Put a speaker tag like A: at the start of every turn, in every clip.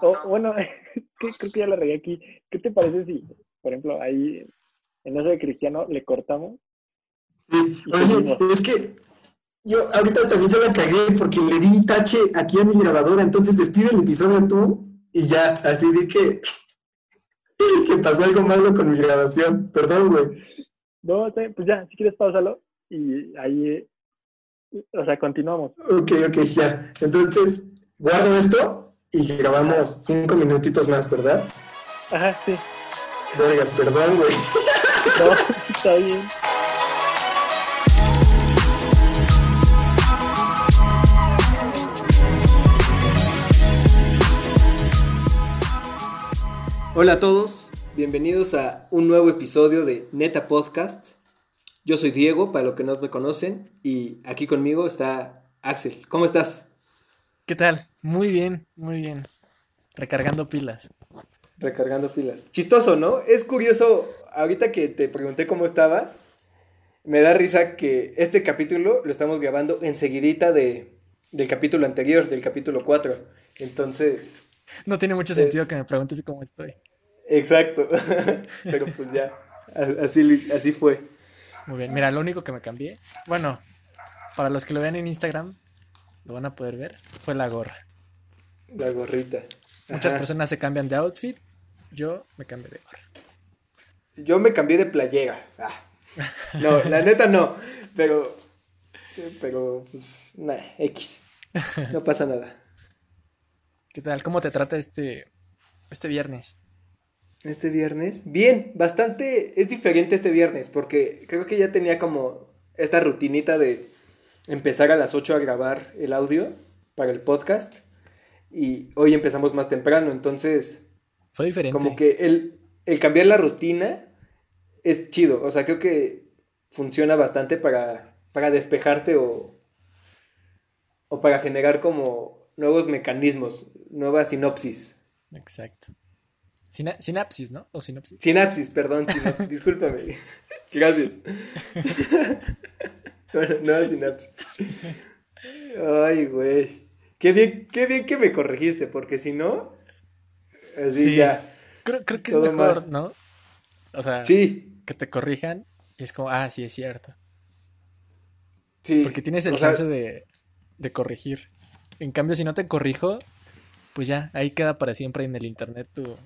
A: O, bueno, creo que ya la regué aquí. ¿Qué te parece si, por ejemplo, ahí en eso de Cristiano le cortamos?
B: Sí, oye, es que yo ahorita también ya la cagué porque le di tache aquí a mi grabadora, entonces despido el episodio tú y ya, así di que, que pasó algo malo con mi grabación. Perdón, güey.
A: No, pues ya, si quieres pausalo y ahí, o sea, continuamos.
B: Ok, ok, ya. Entonces, guardo esto y grabamos cinco minutitos más, ¿verdad?
A: Ajá, sí.
B: Verga, perdón, güey.
A: No, está bien.
C: Hola a todos, bienvenidos a un nuevo episodio de Neta Podcast. Yo soy Diego, para los que no me conocen, y aquí conmigo está Axel. ¿Cómo estás?
D: ¿Qué tal? Muy bien, muy bien. Recargando pilas.
C: Recargando pilas. Chistoso, ¿no? Es curioso, ahorita que te pregunté cómo estabas, me da risa que este capítulo lo estamos grabando enseguidita de, del capítulo anterior, del capítulo 4. Entonces,
D: no tiene mucho sentido que me preguntes cómo estoy.
C: Exacto. Pero pues ya, así, así fue.
D: Muy bien. Mira, lo único que me cambié, bueno, para los que lo vean en Instagram, lo van a poder ver, fue la gorra.
C: La gorrita.
D: Muchas personas se cambian de outfit, yo me cambié de gorra.
C: Yo me cambié de playera. Ah. No, la neta no, pero, pero, pues, nada, X. No pasa nada.
D: ¿Qué tal? ¿Cómo te trata este, este viernes?
C: Este viernes. Bien, bastante. Es diferente este viernes porque creo que ya tenía como esta rutinita de empezar a las 8 a grabar el audio para el podcast. Y hoy empezamos más temprano, entonces.
D: Fue diferente.
C: Como que el, el cambiar la rutina es chido. O sea, creo que funciona bastante para, para despejarte o, o para generar como nuevos mecanismos, nueva sinopsis.
D: Exacto. sinapsis, ¿no? O sinopsis.
C: Sinapsis, perdón, discúlpame. Gracias. bueno, nueva sinapsis. Ay, güey. Qué bien, qué bien que me corregiste, porque si no, así ya.
D: Creo, creo que es mejor, ¿no? O sea,
C: sí.
D: que te corrijan y es como, ah, sí, es cierto. Sí. Porque tienes el chance de, de corregir. En cambio, si no te corrijo, pues ya, ahí queda para siempre en el internet tu,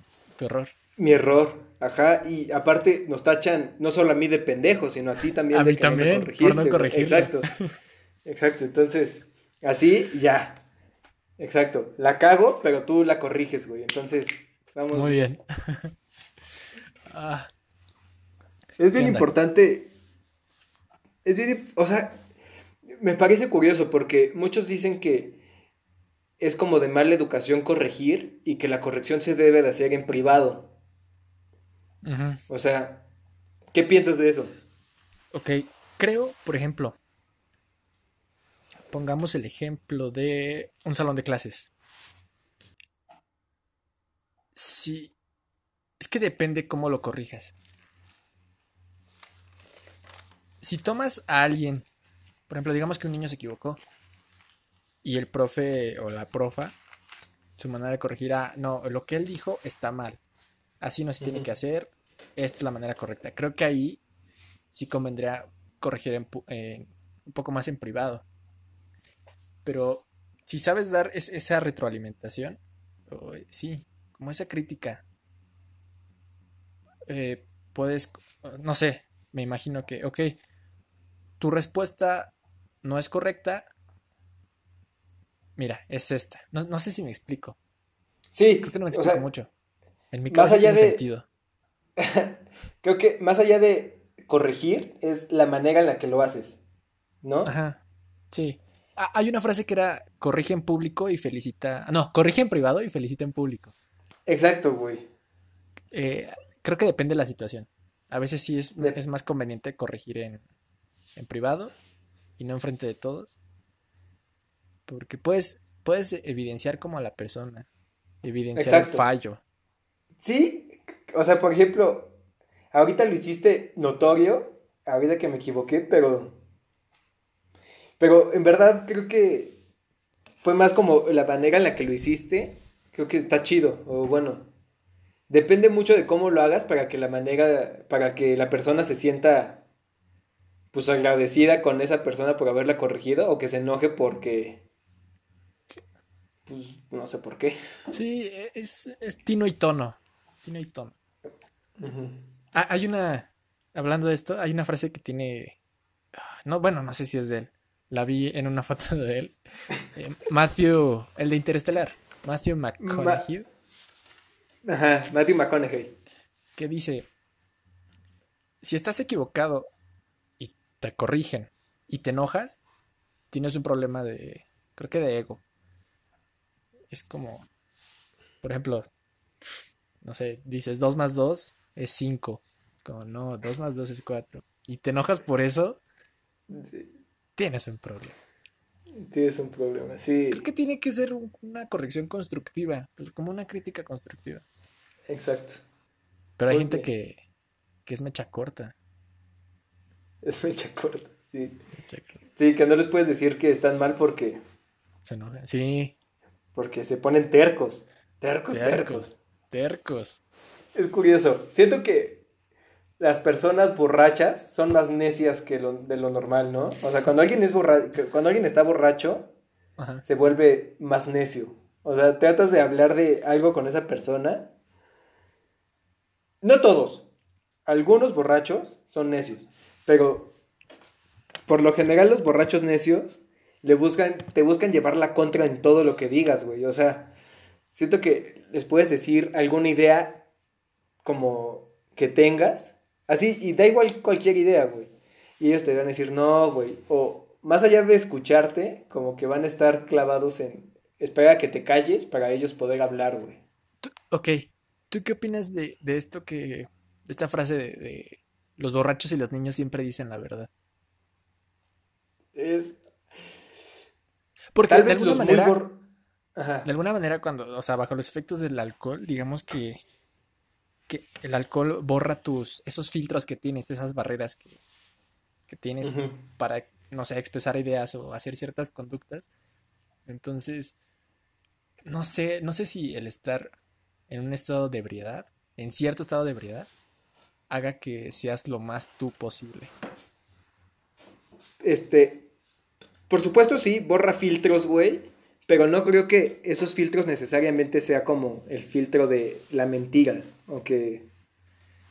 D: error.
C: Mi error, ajá, y aparte nos tachan no solo a mí de pendejo, sino a ti también.
D: A mí también, por no corregirlo.
C: Exacto, exacto, entonces, así ya, exacto, la cago, pero tú la corriges, güey, entonces, vamos.
D: Muy bien.
C: ah. Es bien importante, es bien, o sea, me parece curioso porque muchos dicen que es como de mala educación corregir y que la corrección se debe de hacer en privado. O sea, ¿qué piensas de eso?
D: Ok, creo, por ejemplo, pongamos el ejemplo de un salón de clases. Sí, es que depende cómo lo corrijas. Si tomas a alguien, por ejemplo, digamos que un niño se equivocó y el profe o la profa, su manera de corregir, ah, no, lo que él dijo está mal. Así no se tiene que hacer. Esta es la manera correcta. Creo que ahí sí convendría corregir un poco más en privado. Pero si sabes dar esa retroalimentación, sí, como esa crítica, eh, puedes, no sé, me imagino que, ok, tu respuesta no es correcta, Mira, es esta. No, sé si me explico.
C: Sí.
D: Creo que no me explico mucho. En mi caso tiene sentido.
C: Creo que más allá de corregir, es la manera en la que lo haces. ¿No?
D: Ajá. Sí. Ah, hay una frase que era corrige en público y felicita. No, corrige en privado y felicita en público.
C: Exacto, güey.
D: Eh, creo que depende de la situación. A veces sí es, es más conveniente corregir en, en privado y no enfrente de todos. Porque puedes, puedes evidenciar como a la persona, evidenciar el fallo.
C: Sí, o sea, por ejemplo, ahorita lo hiciste notorio, ahorita que me equivoqué, pero... Pero en verdad creo que fue más como la manera en la que lo hiciste creo que está chido, o bueno, depende mucho de cómo lo hagas para que la manera, para que la persona se sienta pues agradecida con esa persona por haberla corregido o que se enoje porque pues no sé por qué.
D: Sí, es, tino y tono. Tino y tono. Ah, hay una, hablando de esto, hay una frase que tiene, no, bueno, no sé si es de él. La vi en una foto de él. Eh, Matthew, el de Interestelar. Matthew McConaughey.
C: Ajá, Matthew McConaughey.
D: Que dice, si estás equivocado y te corrigen y te enojas, tienes un problema de, creo que de ego. Es como, por ejemplo, no sé, dices 2 más 2 es 5. Es como, no, 2 más 2 es 4. Y te enojas por eso, tienes un problema.
C: Tienes un problema, sí.
D: Creo que tiene que ser una corrección constructiva, pues como una crítica constructiva.
C: Exacto.
D: Pero hay gente que, que es mecha corta.
C: Es mecha corta, sí. Sí, que no les puedes decir que están mal porque...
D: Se enojan, sí.
C: Porque se ponen tercos. Tercos, tercos.
D: Tercos.
C: Es curioso. Siento que las personas borrachas son más necias que lo, de lo normal, ¿no? O sea, cuando alguien es cuando alguien está borracho, se vuelve más necio. O sea, tratas de hablar de algo con esa persona. No todos. Algunos borrachos son necios. Pero por lo general los borrachos necios le buscan, te buscan llevar la contra en todo lo que digas, güey. O sea, siento que les puedes decir alguna idea como que tengas Así, y da igual cualquier idea, güey. Y ellos te van a decir, no, güey. O más allá de escucharte, como que van a estar clavados en espera que te calles para ellos poder hablar, güey.
D: Ok. ¿Tú qué opinas de, esto que. de esta frase de, los borrachos y los niños siempre dicen la verdad?
C: Es.
D: Porque de alguna manera. De alguna manera, cuando, o sea, bajo los efectos del alcohol, digamos que que el alcohol borra tus, esos filtros que tienes, esas barreras que, tienes para, no sé, expresar ideas o hacer ciertas conductas. Entonces, no sé, no sé si el estar en un estado de ebriedad, en cierto estado de ebriedad, haga que seas lo más tú posible.
C: Este, por supuesto sí, borra filtros, güey, pero no creo que esos filtros necesariamente sea como el filtro de la mentira o que,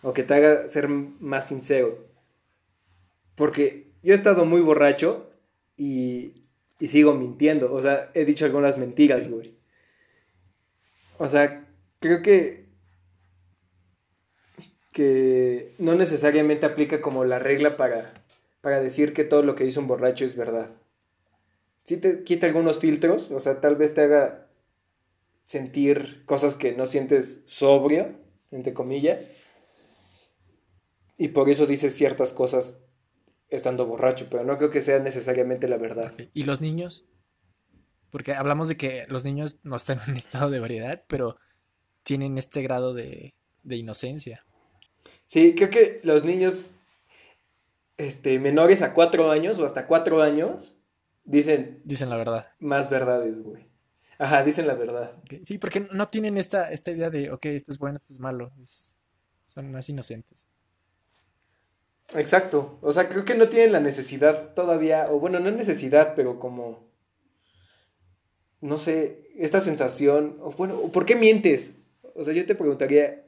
C: o que te haga ser más sincero. Porque yo he estado muy borracho y, y sigo mintiendo. O sea, he dicho algunas mentiras, güey. O sea, creo que que no necesariamente aplica como la regla para, para decir que todo lo que dice un borracho es verdad sí te quita algunos filtros, o sea, tal vez te haga sentir cosas que no sientes sobrio, entre comillas, y por eso dices ciertas cosas estando borracho, pero no creo que sea necesariamente la verdad.
D: ¿Y los niños? Porque hablamos de que los niños no están en un estado de variedad, pero tienen este grado de, de inocencia.
C: Sí, creo que los niños este, menores a cuatro años o hasta cuatro años Dicen.
D: Dicen la verdad.
C: Más verdades, güey. Ajá, dicen la verdad.
D: Sí, porque no tienen esta, esta idea de, ok, esto es bueno, esto es malo. son más inocentes.
C: Exacto. O sea, creo que no tienen la necesidad todavía, o bueno, no necesidad, pero como, no sé, esta sensación, o bueno, ¿por qué mientes? O sea, yo te preguntaría,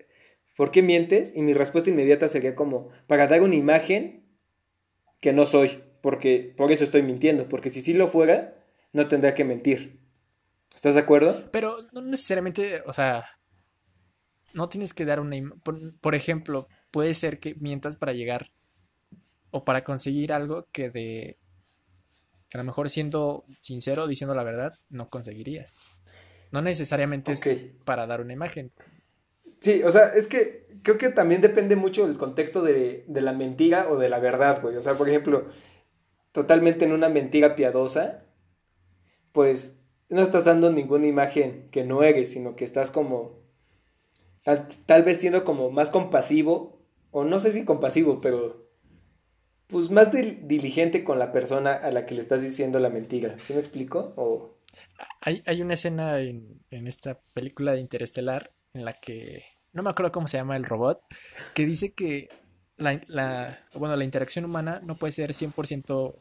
C: ¿por qué mientes? Y mi respuesta inmediata sería como, para dar una imagen que no soy porque por eso estoy mintiendo, porque si sí lo fuera, no tendría que mentir. ¿Estás de acuerdo?
D: Pero no necesariamente, o sea, no tienes que dar una... Por, por ejemplo, puede ser que mientas para llegar o para conseguir algo que de... que a lo mejor siendo sincero, diciendo la verdad, no conseguirías. No necesariamente es para dar una imagen.
C: Sí, o sea, es que creo que también depende mucho del contexto de, de la mentira o de la verdad, güey. O sea, por ejemplo, totalmente en una mentira piadosa, pues no estás dando ninguna imagen que no eres, sino que estás como, tal, vez siendo como más compasivo, o no sé si compasivo, pero pues más diligente con la persona a la que le estás diciendo la mentira. ¿Sí me explico? O...
D: Hay, hay una escena en, en esta película de Interestelar en la que no me acuerdo cómo se llama el robot, que dice que la, la, bueno, la interacción humana no puede ser 100%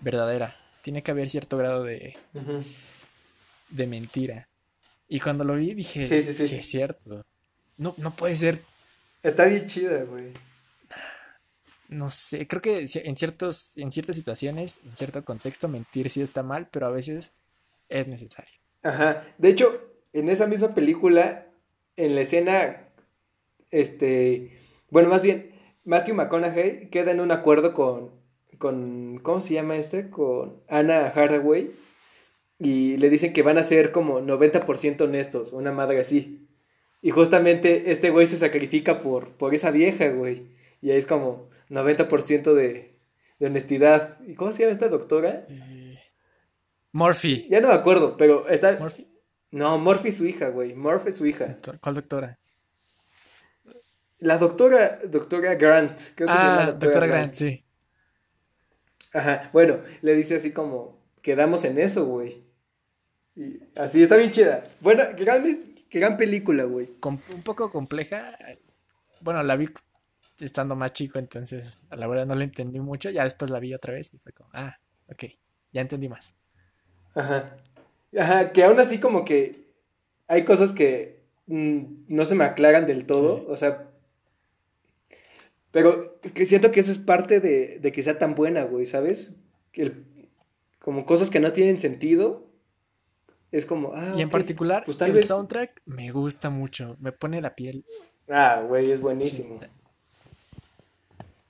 D: verdadera. Tiene que haber cierto grado de, de mentira. Y cuando lo vi dije, sí, sí, sí. sí, es cierto. No, no puede ser.
C: Está bien chida, güey.
D: No sé, creo que en, ciertos, en ciertas situaciones, en cierto contexto, mentir sí está mal, pero a veces es necesario.
C: Ajá. De hecho, en esa misma película, en la escena, este, bueno, más bien, Matthew McConaughey queda en un acuerdo con, con, ¿cómo se llama este? Con Anna Hathaway. Y le dicen que van a ser como 90% honestos, una madre así. Y justamente este güey se sacrifica por, por esa vieja, güey. Y ahí es como 90% de, de honestidad. ¿Y cómo se llama esta doctora? Eh,
D: Murphy.
C: Ya no me acuerdo, pero está... ¿Murphy? No, Murphy su hija, güey. Murphy su hija.
D: ¿Cuál doctora?
C: La doctora, doctora Grant.
D: Creo que ah, doctora, Grant, sí.
C: Ajá, bueno, le dice así como, quedamos en eso, güey. Y así, está bien chida. Bueno, gran, gran película, güey.
D: un poco compleja. Bueno, la vi estando más chico, entonces a la verdad no la entendí mucho. Ya después la vi otra vez y fue como, ah, ok, ya entendí más.
C: Ajá. Ajá, que aún así como que hay cosas que mm, no se me aclaran del todo. O sea, pero que siento que eso es parte de, de que sea tan buena, güey, ¿sabes? como cosas que no tienen sentido. Es como, ah,
D: Y en particular, pues el soundtrack me gusta mucho, me pone la piel.
C: Ah, güey, es buenísimo.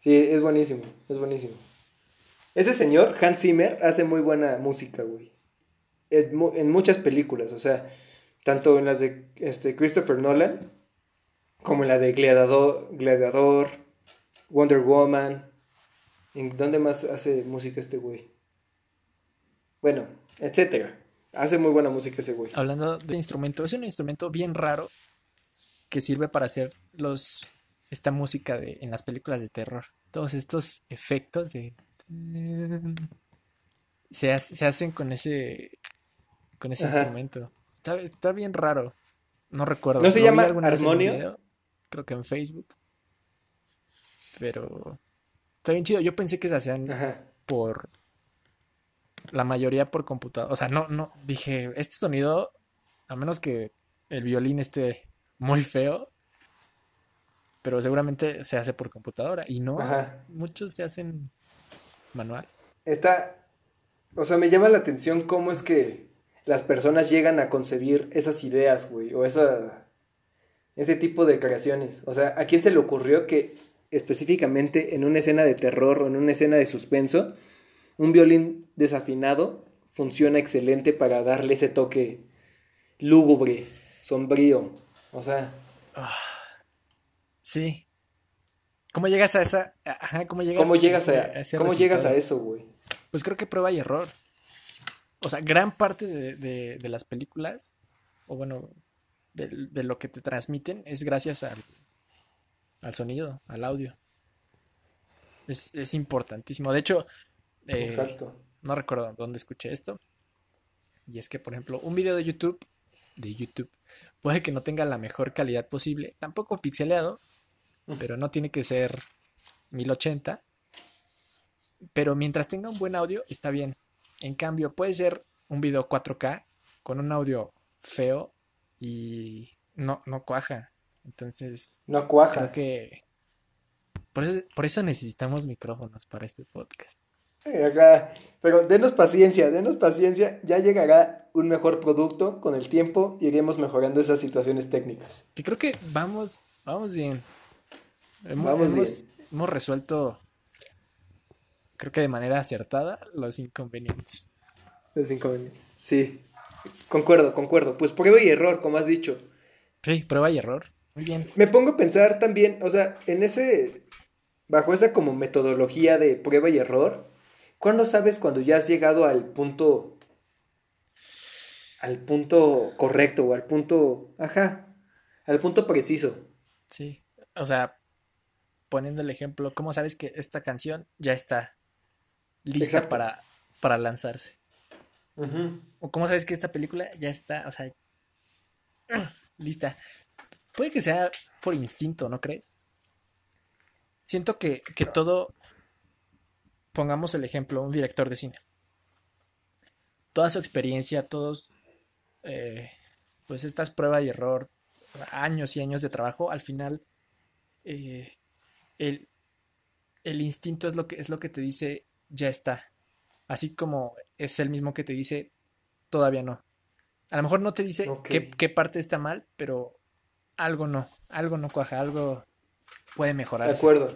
C: Sí. es buenísimo, es buenísimo. Ese señor, Hans Zimmer, hace muy buena música, güey. En, en, muchas películas, o sea, tanto en las de este, Christopher Nolan, como en la de Gladiador, Gladiador Wonder Woman. ¿En dónde más hace música este güey? Bueno, etcétera. Hace muy buena música ese güey.
D: Hablando de instrumento, es un instrumento bien raro que sirve para hacer los esta música de en las películas de terror. Todos estos efectos de se, hacen con ese con ese instrumento. Está, bien raro. No recuerdo.
C: ¿No se llama armonio?
D: Creo que en Facebook. Pero está bien chido. Yo pensé que se hacían por la mayoría por computadora. O sea, no, no, dije, este sonido, a menos que el violín esté muy feo, pero seguramente se hace por computadora. Y no, muchos se hacen manual.
C: Está, o sea, me llama la atención cómo es que las personas llegan a concebir esas ideas, güey, o esa, ese tipo de creaciones. O sea, ¿a quién se le ocurrió que específicamente en una escena de terror o en una escena de suspenso, un violín desafinado funciona excelente para darle ese toque lúgubre, sombrío. O sea.
D: Sí. ¿Cómo llegas a esa. ¿cómo llegas,
C: ¿Cómo llegas a, ¿cómo llegas a eso, güey?
D: Pues creo que prueba y error. O sea, gran parte de, las películas, o bueno, de, de, lo que te transmiten, es gracias al, al sonido, al audio. Es, importantísimo. De hecho, eh, no recuerdo dónde escuché esto. Y es que, por ejemplo, un video de YouTube, de YouTube, puede que no tenga la mejor calidad posible, tampoco pixeleado, pero no tiene que ser 1080. Pero mientras tenga un buen audio, está bien. En cambio, puede ser un video 4K con un audio feo y no, no cuaja. Entonces,
C: no cuaja.
D: Creo que por eso, necesitamos micrófonos para este podcast.
C: Pero denos paciencia, denos paciencia, ya llegará un mejor producto con el tiempo y iremos mejorando esas situaciones técnicas.
D: Que creo que vamos, vamos bien. Hemos, bien. hemos resuelto, creo que de manera acertada, los inconvenientes.
C: Los inconvenientes, sí. Concuerdo, concuerdo. Pues prueba y error, como has dicho.
D: Sí, prueba y error. Muy bien.
C: Me pongo a pensar también, o sea, en ese, bajo esa como metodología de prueba y error, ¿cuándo sabes cuando ya has llegado al punto, al punto correcto o al punto, ajá, al punto preciso?
D: Sí, o sea, poniendo el ejemplo, ¿cómo sabes que esta canción ya está lista para, para lanzarse? O cómo sabes que esta película ya está, o sea, lista. Puede que sea por instinto, ¿no crees? Siento que, que todo, pongamos el ejemplo, un director de cine. Toda su experiencia, todos, eh, pues estas pruebas y error, años y años de trabajo, al final eh, el, el, instinto es lo, que, es lo que te dice ya está. Así como es el mismo que te dice todavía no. A lo mejor no te dice qué, parte está mal, pero algo no, algo no cuaja, algo puede mejorar.
C: De acuerdo,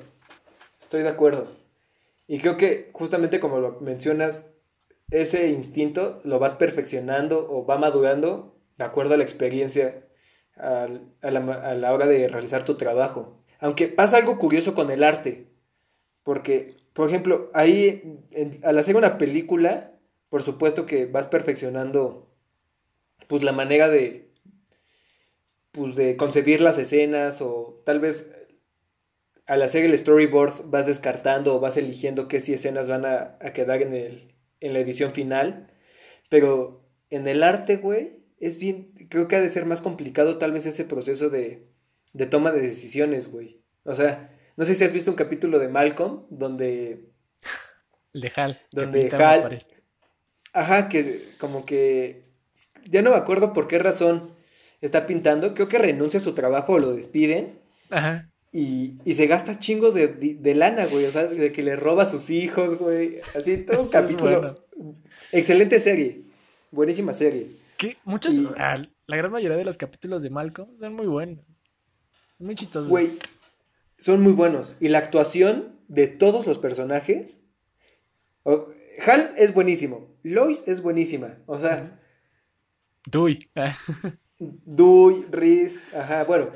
C: estoy de acuerdo. Y creo que justamente como lo mencionas, ese instinto lo vas perfeccionando o va madurando de acuerdo a la experiencia a, la, hora de realizar tu trabajo. Aunque pasa algo curioso con el arte, porque, por ejemplo, ahí al hacer una película, por supuesto que vas perfeccionando pues la manera de pues de concebir las escenas o tal vez al hacer el storyboard vas descartando o vas eligiendo qué si escenas van a, a quedar en, el, en la edición final. Pero en el arte, güey, es bien, creo que ha de ser más complicado tal vez ese proceso de, de toma de decisiones, güey. O sea, no sé si has visto un capítulo de Malcolm donde...
D: De Hal.
C: Donde Hal... Ajá, que como que... Ya no me acuerdo por qué razón está pintando. Creo que renuncia a su trabajo o lo despiden. Ajá. Y, y se gasta chingo de, de, lana, güey. O sea, de que le roba a sus hijos, güey. Así, todo un capítulo. Excelente serie. Buenísima serie.
D: Que muchos, ah, la gran mayoría de los capítulos de Malcolm son muy buenos. Son muy chistosos.
C: Güey, son muy buenos. Y la actuación de todos los personajes. Hal es buenísimo. Lois es buenísima. O sea.
D: Dewey.
C: Dewey, Riz. Ajá, bueno.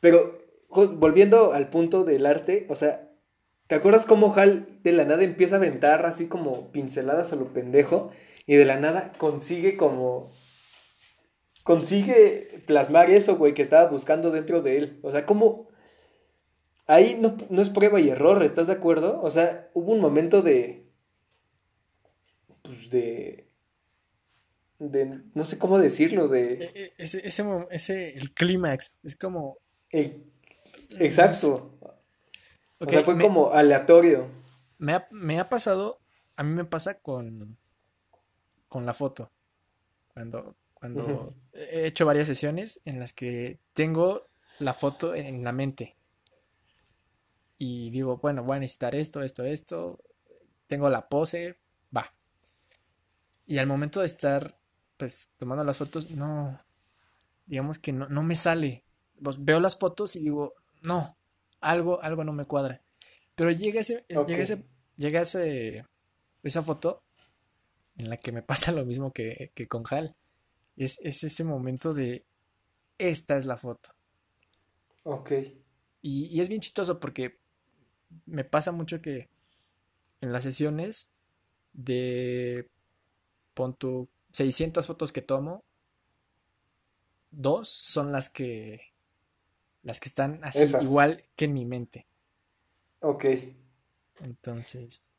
C: Pero volviendo al punto del arte, o sea, ¿te acuerdas cómo Hal de la nada empieza a aventar así como pinceladas a lo pendejo? Y de la nada consigue como consigue plasmar eso, güey, que estaba buscando dentro de él. O sea, ¿cómo? Ahí no, es prueba y error, ¿estás de acuerdo? O sea, hubo un momento de... Pues de... De, no sé cómo decirlo, de...
D: E, e, ese, ese, ese el clímax, es como...
C: El, exacto. o sea, fue como aleatorio.
D: Me ha, me ha pasado, a mí me pasa con, con la foto. Cuando, cuando he hecho varias sesiones en las que tengo la foto en la mente. Y digo, bueno, voy a necesitar esto, esto, esto. Tengo la pose, va. Y al momento de estar, pues, tomando las fotos, no, digamos que no, me sale. Pues, veo las fotos y digo, no, algo, algo no me cuadra. Pero llega ese, llega ese, llega ese, esa foto en la que me pasa lo mismo que, que con Hal es, ese momento de, esta es la foto.
C: Ok.
D: Y, es bien chistoso porque me pasa mucho que en las sesiones de, pon 600 fotos que tomo, dos son las que, las que están así igual que en mi mente.
C: Ok.
D: Entonces,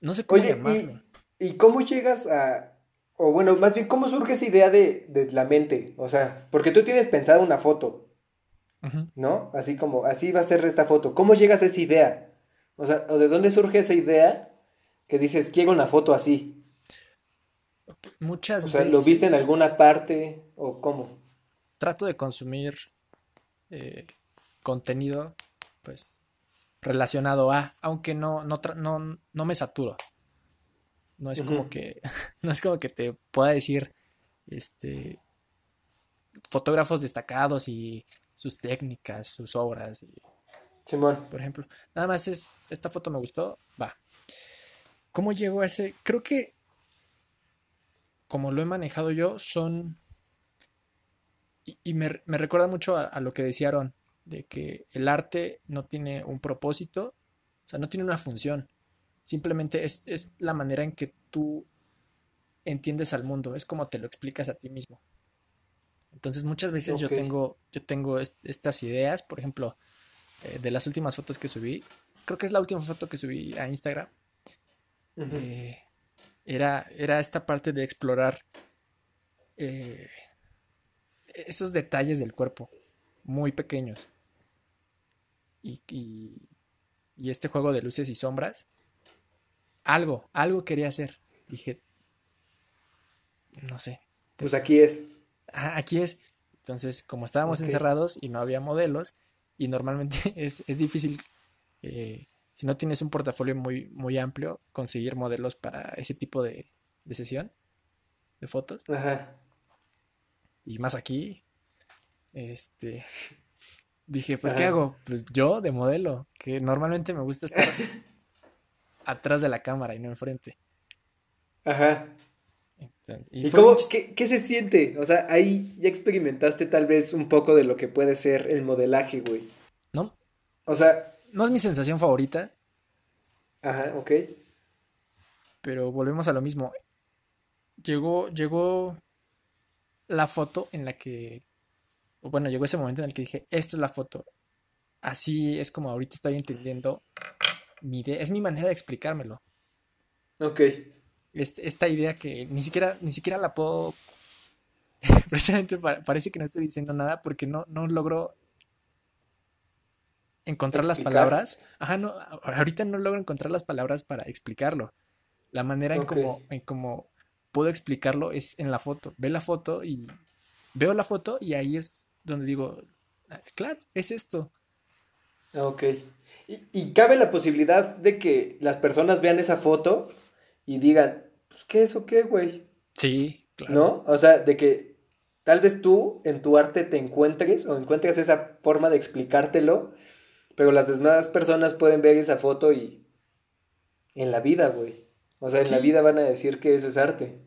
D: no sé cómo
C: llamarlo. ¿Y cómo llegas a, o bueno, más bien, ¿cómo surge esa idea de, la mente? O sea, porque tú tienes pensado una foto, ¿no? Así como, así va a ser esta foto. ¿Cómo llegas a esa idea? O sea, ¿o de dónde surge esa idea que dices, quiero una foto así?
D: Muchas
C: o sea, ¿lo viste en alguna parte o cómo?
D: Trato de consumir eh, contenido, pues, relacionado a, aunque no, no, no, no me saturo. No es como que, no es como que te pueda decir, este, fotógrafos destacados y sus técnicas, sus obras. Y,
C: Simón.
D: Por ejemplo, nada más es, esta foto me gustó, va. ¿Cómo llego a ese? Creo que, como lo he manejado yo, son... Y, me, recuerda mucho a, a, lo que decía Aaron, de que el arte no tiene un propósito, o sea, no tiene una función. Simplemente es, la manera en que tú entiendes al mundo, es como te lo explicas a ti mismo. Entonces muchas veces yo tengo, yo tengo estas ideas, por ejemplo, eh, de las últimas fotos que subí, creo que es la última foto que subí a Instagram, eh, era, era esta parte de explorar eh, esos detalles del cuerpo, muy pequeños. Y, y, y este juego de luces y sombras, algo, algo quería hacer. Dije, no sé.
C: Pues aquí es.
D: Ah, aquí es. Entonces, como estábamos encerrados y no había modelos, y normalmente es, es difícil, eh, si no tienes un portafolio muy, muy amplio, conseguir modelos para ese tipo de, de sesión de fotos.
C: Ajá.
D: Y más aquí, este, dije, pues, ¿qué hago? Pues yo de modelo, que normalmente me gusta estar atrás de la cámara y no enfrente.
C: Ajá.
D: Entonces, y
C: ¿Y
D: fue
C: cómo, qué, qué se siente? O sea, ahí ya experimentaste tal vez un poco de lo que puede ser el modelaje, güey.
D: No,
C: O sea,
D: no es mi sensación favorita,
C: ajá, ok.
D: pero volvemos a lo mismo. Llegó, llegó la foto en la que, bueno, llegó ese momento en el que dije, esta es la foto. Así es como ahorita estoy entendiendo mi idea, es mi manera de explicármelo.
C: Ok.
D: Este- esta idea que ni siquiera, ni siquiera la puedo, precisamente pa- parece que no estoy diciendo nada porque no, no logro encontrar las palabras. Ajá, no, ahorita no logro encontrar las palabras para explicarlo. La manera en
C: Ok.
D: cómo, en cómo puedo explicarlo es en la foto. Ve la foto y veo la foto y ahí es donde digo, "Ah, claro, es esto.
C: Ok. Y, y cabe la posibilidad de que las personas vean esa foto y digan, pues, ¿qué es o qué, güey?
D: Sí, claro.
C: ¿No? O sea, de que tal vez tú en tu arte te encuentres o encuentres esa forma de explicártelo, pero las demás personas pueden ver esa foto y en la vida, güey. O sea, en la vida van a decir que eso es arte.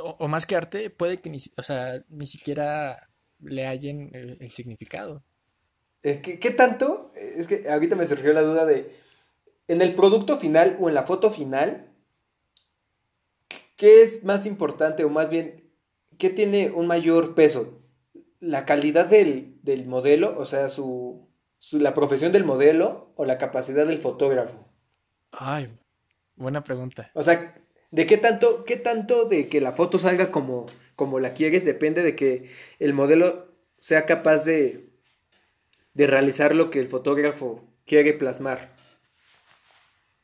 D: O, o más que arte, puede que ni, o sea, ni siquiera le hallen el, el significado.
C: Eh, ¿Qué, qué tanto? Es que ahorita me surgió la duda de, en el producto final o en la foto final, ¿qué es más importante o más bien, qué tiene un mayor peso? ¿La calidad del, del modelo, o sea, su, su- la profesión del modelo o la capacidad del fotógrafo?
D: Ay, buena pregunta.
C: O sea, ¿de qué tanto, qué tanto de que la foto salga como, como la quieres depende de que el modelo sea capaz de, de realizar lo que el fotógrafo quiere plasmar?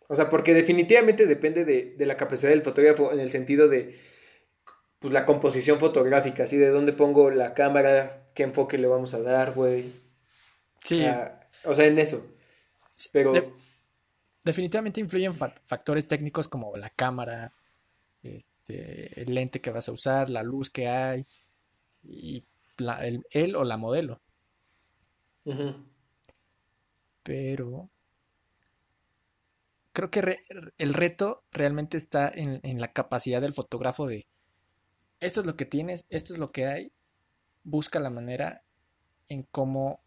C: O sea, porque definitivamente depende de, de la capacidad del fotógrafo en el sentido de pues, la composición fotográfica, así de dónde pongo la cámara, qué enfoque le vamos a dar, güey.
D: Sí,
C: Ah, o sea, en eso. Pero,
D: de- definitivamente influyen fa- factores técnicos como la cámara, este, el lente que vas a usar, la luz que hay y la- el, él o la modelo.
C: ujú,
D: Pero creo que re- el reto realmente está en, en la capacidad del fotógrafo de esto es lo que tienes, esto es lo que hay, busca la manera en cómo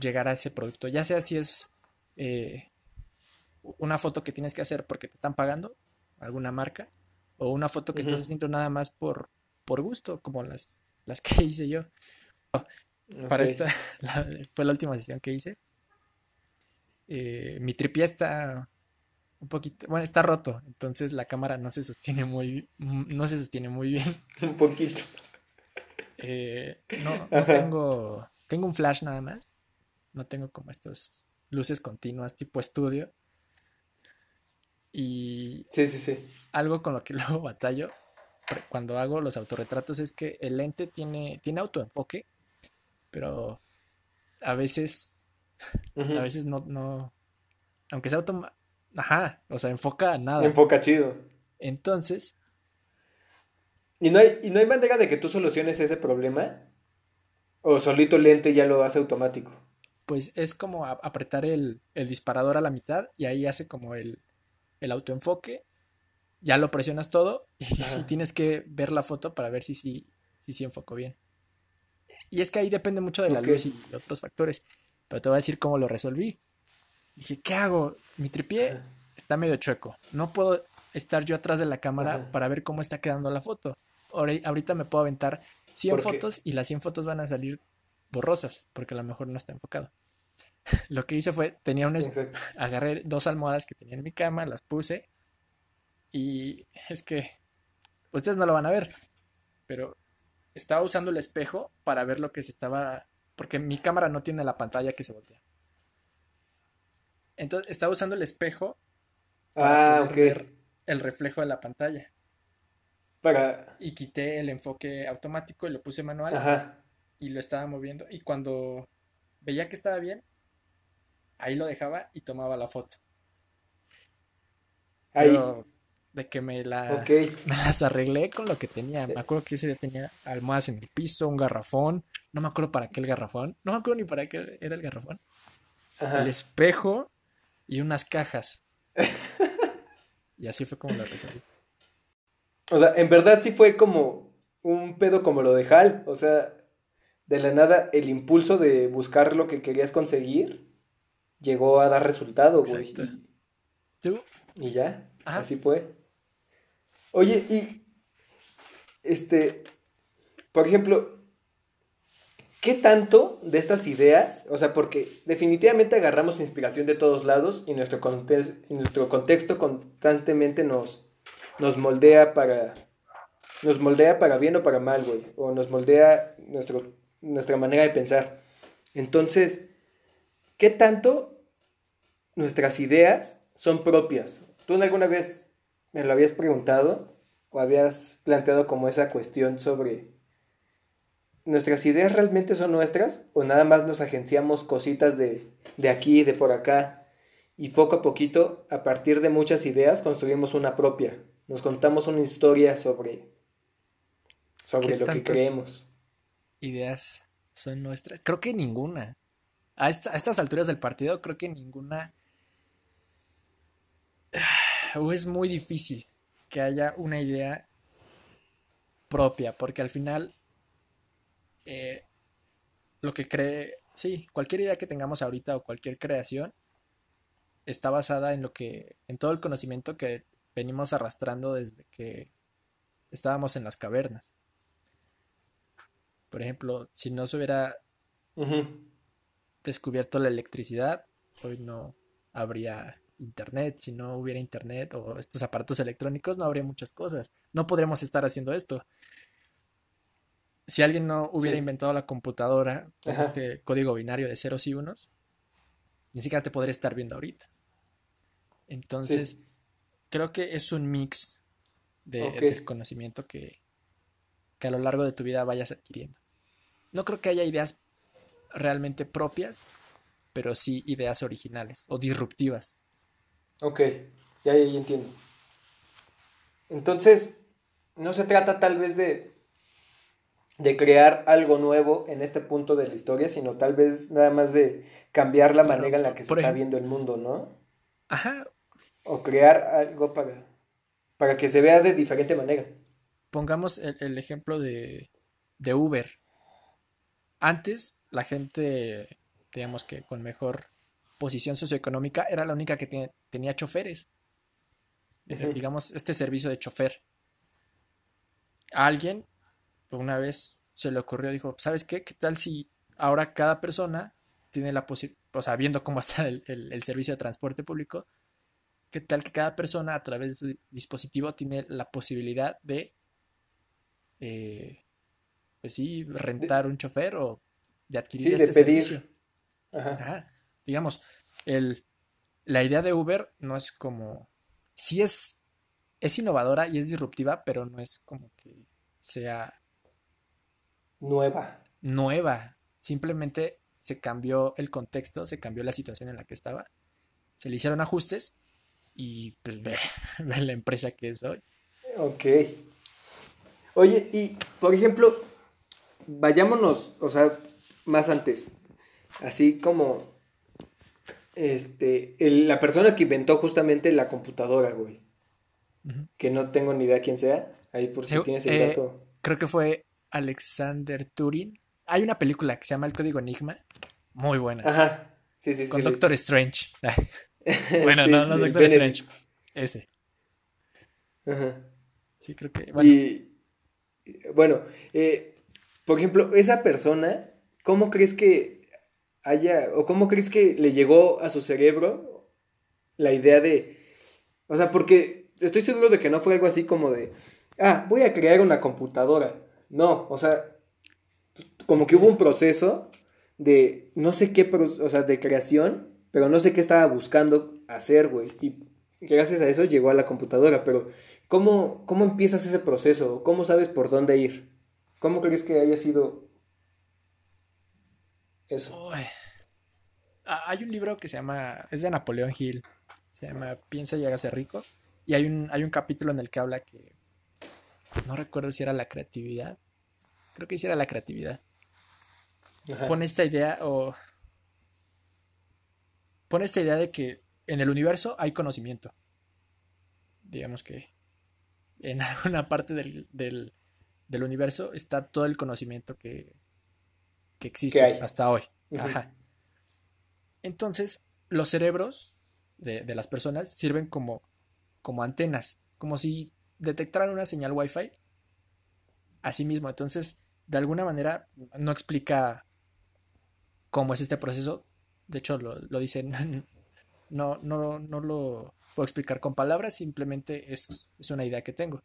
D: llegar a ese producto, ya sea si es eh, una foto que tienes que hacer porque te están pagando, alguna marca, o una foto que estás haciendo nada más por, por gusto, como las, las que hice yo. Para esta la- fue la última sesión que hice. Eh, mi tripié está un poquito, bueno, está roto, entonces la cámara no se sostiene muy, no se sostiene muy bien.
C: Un poquito.
D: Eh, no, no tengo, tengo un flash nada más, no tengo como estas luces continuas tipo estudio. Y
C: Sí, sí, sí.
D: algo con lo que luego batallo cuando hago los autorretratos es que el lente tiene, tiene autoenfoque, pero a veces. A veces no, no, aunque sea automa, ajá, o sea, enfoca a nada.
C: Enfoca chido.
D: Entonces,
C: ¿Y no hay, y no hay manera de que tú soluciones ese problema? ¿O solito el lente ya lo hace automático?
D: pues es como apretar el, el disparador a la mitad y ahí hace como el, el autoenfoque. Ya lo presionas todo y, tienes que ver la foto para ver si sí si, sí enfocó bien. Y es que ahí depende mucho de la luz y otros factores. Pero te voy a decir cómo lo resolví. Dije, ¿qué hago? Mi tripié
C: Ajá.
D: está medio chueco. No puedo estar yo atrás de la cámara
C: Ajá.
D: para ver cómo está quedando la foto. Ahori- Ahorita me puedo aventar 100
C: ¿Por qué?
D: fotos y las 100 fotos van a salir borrosas porque a lo mejor no está enfocado. lo que hice fue, tenía un... Agarré dos almohadas que tenía en mi cama, las puse y es que ustedes no lo van a ver, pero estaba usando el espejo para ver lo que se estaba... Porque mi cámara no tiene la pantalla que se voltea. Entonces estaba usando el espejo para ah, ver el reflejo de la pantalla.
C: Para...
D: Y quité el enfoque automático y lo puse manual. Ajá. Y lo estaba moviendo. Y cuando veía que estaba bien, ahí lo dejaba y tomaba la foto. Ahí. de que me, la, me las arreglé con lo que tenía. Me acuerdo que ese día tenía almohadas en el piso, un garrafón. No me acuerdo para qué el garrafón. No me acuerdo ni para qué era el garrafón. El espejo y unas cajas. y así fue como lo resolví.
C: O sea, en verdad sí fue como un pedo como lo de Hal. O sea, de la nada el impulso de buscar lo que querías conseguir llegó a dar resultado, güey. ¿Tú? Y ya, así fue. Oye, y este, por ejemplo, ¿qué tanto de estas ideas, o sea, porque definitivamente agarramos inspiración de todos lados y nuestro, nuestro contexto constantemente nos, nos moldea para, nos moldea para bien o para mal, güey, o nos moldea nuestra manera de pensar. Entonces, ¿qué tanto nuestras ideas son propias? ¿Tú alguna vez me lo habías preguntado o habías planteado como esa cuestión sobre nuestras ideas realmente son nuestras o nada más nos agenciamos cositas de, de aquí, de por acá y poco a poquito, a partir de muchas ideas, construimos una propia. Nos contamos una historia sobre, sobre lo que creemos.
D: Ideas son nuestras. Creo que ninguna. A, estas alturas del partido, creo que ninguna. O es muy difícil que haya una idea propia, porque al final eh, lo que cree, sí, cualquier idea que tengamos ahorita o cualquier creación está basada en lo que, en todo el conocimiento que venimos arrastrando desde que estábamos en las cavernas. Por ejemplo, si no se hubiera descubierto la electricidad, hoy no habría internet. Si no hubiera internet o estos aparatos electrónicos, no habría muchas cosas. No podríamos estar haciendo esto. Si alguien no hubiera inventado la computadora con este código binario de ceros y unos, ni siquiera te podría estar viendo ahorita. Entonces, creo que es un mix de, del conocimiento que, que a lo largo de tu vida vayas adquiriendo. No creo que haya ideas realmente propias, pero sí ideas originales o disruptivas.
C: Ok, ya, ya, entiendo. Entonces, no se trata tal vez de, de crear algo nuevo en este punto de la historia, sino tal vez nada más de cambiar la manera en la que se está viendo el mundo, ¿no?
D: Ajá.
C: O crear algo para, para que se vea de diferente manera.
D: Pongamos el, ejemplo de, de Uber. Antes la gente, digamos que con mejor posición socioeconómica, era la única que tenía choferes. Eh, digamos, este servicio de chofer. A alguien, una vez se le ocurrió, dijo, ¿sabes qué? ¿Qué tal si ahora cada persona tiene la posibilidad, o sea, viendo cómo está el, servicio de transporte público, ¿qué tal que cada persona a través de su dispositivo tiene la posibilidad de eh, pues sí, rentar un chofer o de adquirir este servicio. Digamos, el, la idea de Uber no es como, sí es, es innovadora y es disruptiva, pero no es como que sea
C: nueva.
D: Nueva. Simplemente se cambió el contexto, se cambió la situación en la que estaba, se le hicieron ajustes y pues ve, ve la empresa que es hoy.
C: Ok. Oye, y por ejemplo, vayámonos, o sea, más antes. Así como este, la persona que inventó justamente la computadora, güey. Que no tengo ni idea quién sea. Ahí por si tienes el
D: eh, dato. Creo que fue Alexander Turing. Hay una película que se llama El Código Enigma. Muy buena.
C: Ajá. Sí, sí,
D: sí. Con Doctor Strange. bueno, no, no es Doctor Strange. Ese.
C: Ajá.
D: Sí, creo que.
C: Bueno, y, bueno eh, por ejemplo, esa persona, ¿cómo crees que haya, o cómo crees que le llegó a su cerebro la idea de, o sea, porque estoy seguro de que no fue algo así como de, ah, voy a crear una computadora. No, o sea, como que hubo un proceso de no sé qué, o sea, de creación, pero no sé qué estaba buscando hacer, güey. Y gracias a eso llegó a la computadora, pero ¿cómo, cómo empiezas ese proceso? ¿Cómo sabes por dónde ir? ¿Cómo crees que haya sido eso?
D: Ah, hay un libro que se llama, es de Napoleón Hill, se llama Piensa y hágase rico, y hay un, hay un capítulo en el que habla que, no recuerdo si era la creatividad, creo que sí era la creatividad. Pone esta idea o... Pone esta idea de que en el universo hay conocimiento. Digamos que en alguna parte del, del, universo está todo el conocimiento que, que existe hasta hoy. Entonces, los cerebros de, de, las personas sirven como, como antenas, como si detectaran una señal Wi-Fi a sí mismo. Entonces, de alguna manera, no explica cómo es este proceso. De hecho, lo, lo dicen, no, no, no lo puedo explicar con palabras, simplemente es, es una idea que tengo.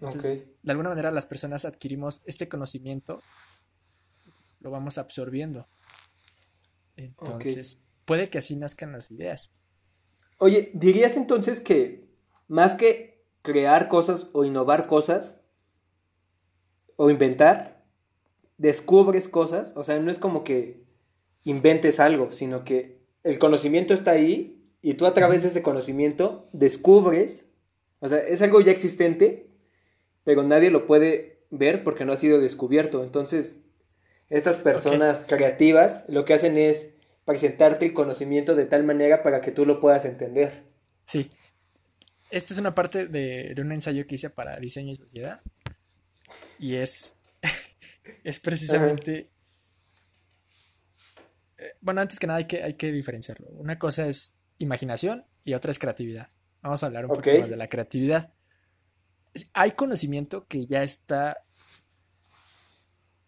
D: Entonces, de alguna manera las personas adquirimos este conocimiento, lo vamos absorbiendo. Entonces, puede que así nazcan las ideas.
C: Oye, ¿dirías entonces que más que crear cosas o innovar cosas o inventar, descubres cosas? O sea, no es como que inventes algo, sino que el conocimiento está ahí y tú a través de ese conocimiento descubres, o sea, es algo ya existente, pero nadie lo puede ver porque no ha sido descubierto. Entonces, estas personas creativas lo que hacen es presentarte el conocimiento de tal manera para que tú lo puedas entender.
D: Sí. Esta es una parte de, un ensayo que hice para diseño y sociedad. Y es, es precisamente bueno, antes que nada hay que, hay que diferenciarlo. Una cosa es imaginación y otra es creatividad. Vamos a hablar un poco más de la creatividad. Hay conocimiento que ya está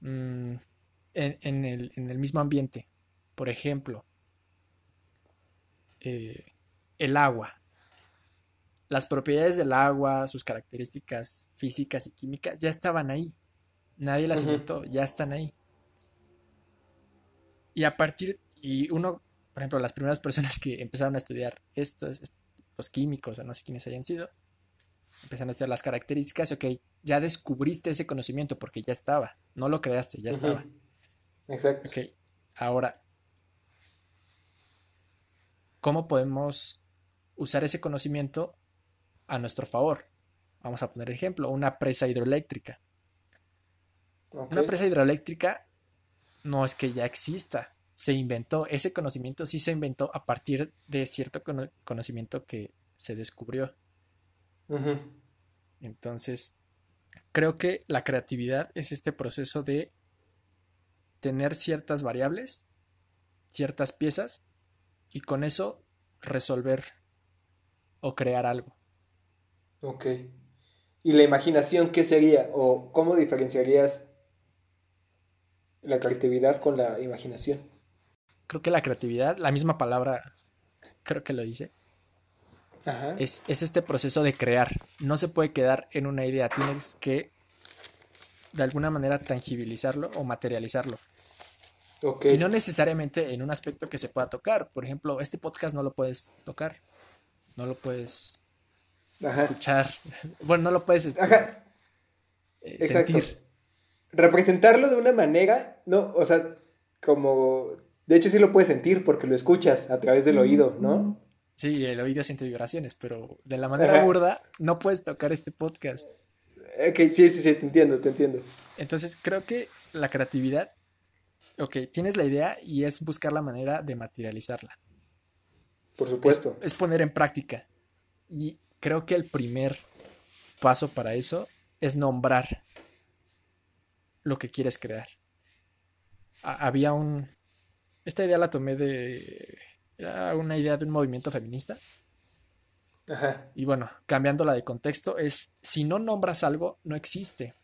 D: mm, en, el, mismo ambiente. Por ejemplo, eh, el agua. Las propiedades del agua, sus características físicas y químicas ya estaban ahí. Nadie las inventó, ya están ahí. Y a partir, y uno, por ejemplo, las primeras personas que empezaron a estudiar estos, los químicos, o no sé quiénes hayan sido, empezaron a estudiar las características, ok, ya descubriste ese conocimiento porque ya estaba, no lo creaste, ya estaba.
C: Exacto.
D: Ok, ahora, ¿cómo podemos usar ese conocimiento a nuestro favor? Vamos a poner ejemplo, una presa hidroeléctrica. Una presa hidroeléctrica no es que ya exista, se inventó, ese conocimiento sí se inventó a partir de cierto conocimiento que se descubrió. Entonces, creo que la creatividad es este proceso de tener ciertas variables, ciertas piezas, y con eso resolver o crear algo.
C: Ok. ¿Y la imaginación qué sería? ¿O cómo diferenciarías la creatividad con la imaginación.
D: Creo que la creatividad, la misma palabra, creo que lo dice, Es, este proceso de crear. No se puede quedar en una idea, tienes que de alguna manera tangibilizarlo o materializarlo. Y no necesariamente en un aspecto que se pueda tocar. Por ejemplo, este podcast no lo puedes tocar, no lo puedes escuchar, bueno, no lo puedes este, eh, sentir
C: representarlo de una manera, no, o sea, como, de hecho sí lo puedes sentir porque lo escuchas a través del oído, ¿no?
D: Sí, el oído siente vibraciones, pero de la manera burda no puedes tocar este podcast.
C: Ok, sí, sí, sí, te entiendo, te entiendo.
D: Entonces creo que la creatividad, ok, tienes la idea y es buscar la manera de materializarla.
C: Por supuesto.
D: es poner en práctica. Y creo que el primer paso para eso es nombrar lo que quieres crear. había un... Esta idea la tomé de... Era una idea de un movimiento feminista. Ajá. Y bueno, cambiándola de contexto, es si no nombras algo, no existe.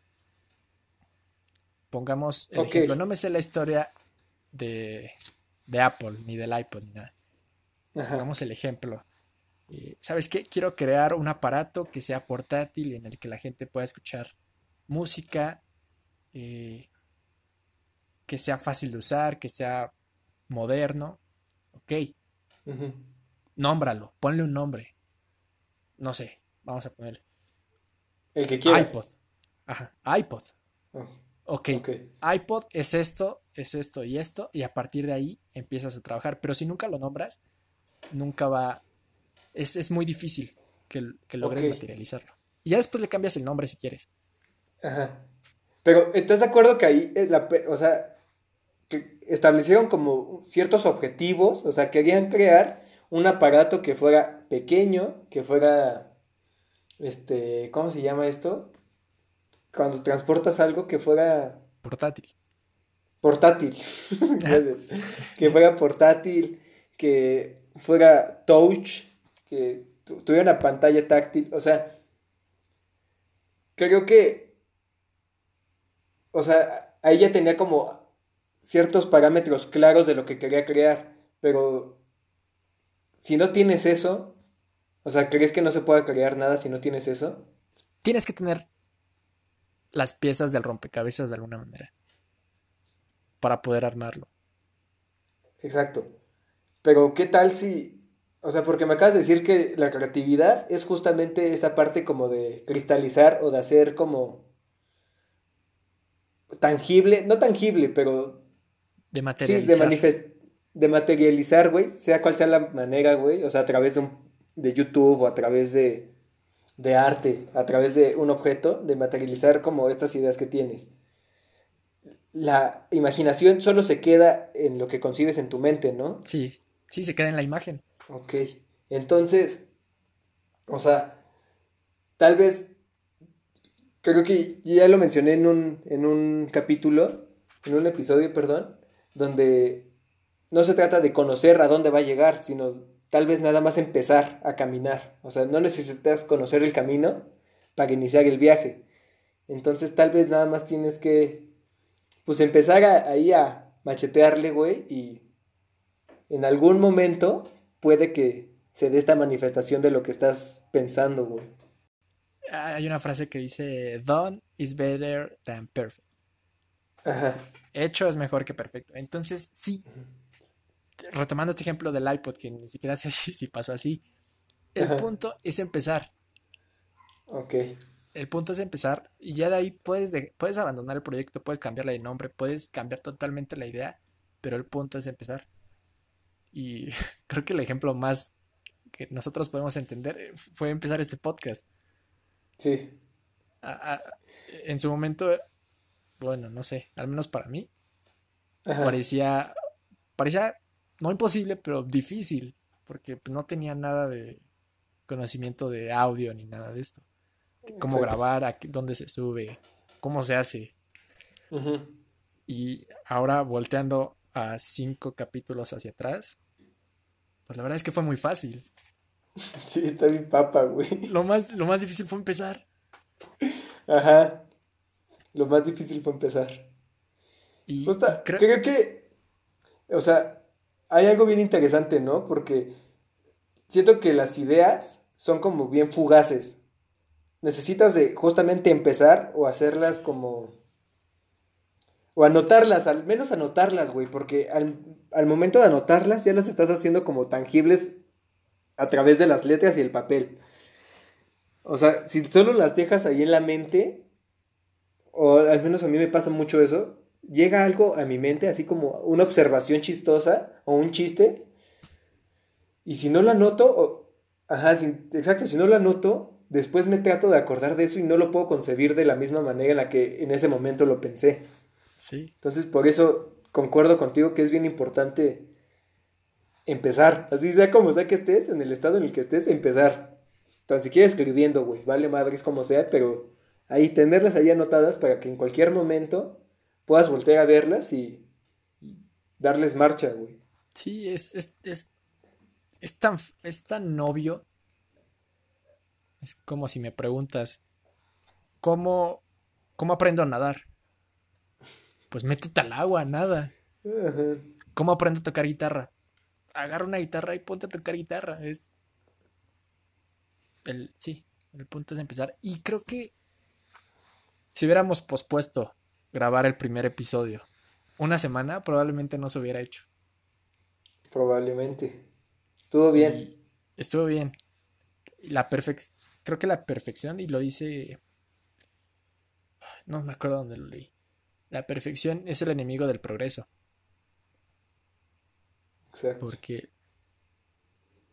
D: Pongamos el ejemplo, no me sé la historia de, de Apple, ni del iPod, ni nada. Hagamos el ejemplo. Eh, ¿Sabes qué? Quiero crear un aparato que sea portátil en el que la gente pueda escuchar música, eh, que sea fácil de usar, que sea moderno. Ok. Nómbralo, ponle un nombre. No sé, vamos a ponerle.
C: El que quieras.
D: iPod. Ajá, iPod.
C: Oh,
D: ok, iPod es esto, es esto y esto, y a partir de ahí empiezas a trabajar. Pero si nunca lo nombras, nunca va. Es, muy difícil que, logres materializarlo. Y ya después le cambias el nombre si quieres.
C: Ajá. Pero, ¿estás de acuerdo que ahí, eh, la, o sea, que establecieron como ciertos objetivos? O sea, querían crear un aparato que fuera pequeño, que fuera, este, ¿cómo se llama esto? Cuando transportas algo que fuera...
D: Portátil.
C: Portátil. que fuera portátil, que fuera touch, que tuviera una pantalla táctil. O sea, creo que, o sea, ahí ya tenía como ciertos parámetros claros de lo que quería crear, pero si no tienes eso, o sea, ¿crees que no se pueda crear nada si no tienes eso?
D: Tienes que tener las piezas del rompecabezas de alguna manera para poder armarlo.
C: Exacto. Pero ¿qué tal si, o sea, porque me acabas de decir que la creatividad es justamente esa parte como de cristalizar o de hacer como tangible, no tangible, pero...
D: De materializar.
C: Sí, de, de materializar, güey, sea cual sea la manera, güey, o sea, a través de, un, de YouTube o a través de, de arte, a través de un objeto, de materializar como estas ideas que tienes. La imaginación solo se queda en lo que concibes en tu mente, ¿no?
D: Sí, sí, se queda en la imagen.
C: Ok, entonces, o sea, tal vez, creo que ya lo mencioné en un, en un capítulo, en un episodio, perdón, donde no se trata de conocer a dónde va a llegar, sino tal vez nada más empezar a caminar. O sea, no necesitas conocer el camino para iniciar el viaje. Entonces tal vez nada más tienes que, pues empezar ahí a machetearle, güey, y en algún momento puede que se dé esta manifestación de lo que estás pensando, güey.
D: Hay una frase que dice, done is better than perfect.
C: Ajá.
D: Hecho es mejor que perfecto. Entonces, sí, retomando este ejemplo del iPod, que ni siquiera sé si, pasó así, el punto es empezar.
C: Ok.
D: El punto es empezar y ya de ahí puedes, puedes abandonar el proyecto, puedes cambiarle de nombre, puedes cambiar totalmente la idea, pero el punto es empezar. Y creo que el ejemplo más que nosotros podemos entender fue empezar este podcast.
C: Sí.
D: en su momento, bueno, no sé, al menos para mí, parecía, parecía no imposible, pero difícil, porque pues, no tenía nada de conocimiento de audio ni nada de esto. cómo grabar, dónde se sube, cómo se hace. Y ahora volteando a cinco capítulos hacia atrás, pues la verdad es que fue muy fácil.
C: Sí, está mi papa, güey.
D: Lo más, lo más difícil fue empezar.
C: Ajá. Lo más difícil fue empezar. Y, creo que, o sea, hay algo bien interesante, ¿no? Porque siento que las ideas son como bien fugaces. Necesitas de justamente empezar o hacerlas como... O anotarlas, al menos anotarlas, güey, porque al, momento de anotarlas ya las estás haciendo como tangibles a través de las letras y el papel. O sea, si solo las dejas ahí en la mente, o al menos a mí me pasa mucho eso, llega algo a mi mente, así como una observación chistosa o un chiste, y si no la noto, o, ajá, exacto, si no la noto, después me trato de acordar de eso y no lo puedo concebir de la misma manera en la que en ese momento lo pensé.
D: Sí.
C: Entonces, por eso concuerdo contigo que es bien importante empezar, así sea como sea que estés, en el estado en el que estés, empezar. Tan siquiera escribiendo, güey, vale madres como sea, pero ahí tenerlas ahí anotadas para que en cualquier momento puedas voltear a verlas y, darles marcha, güey.
D: Sí, es, es, es, tan, es tan obvio. Es como si me preguntas, ¿cómo, ¿cómo aprendo a nadar? Pues métete al agua, nada. ¿Cómo aprendo a tocar guitarra? Agarra una guitarra y ponte a tocar guitarra. Es. El, sí, el punto es empezar. Y creo que si hubiéramos pospuesto grabar el primer episodio una semana, probablemente no se hubiera hecho.
C: Probablemente. Estuvo bien.
D: estuvo bien. La perfección. Creo que la perfección, y lo dice. No me acuerdo dónde lo leí. La perfección es el enemigo del progreso. Exacto. Porque.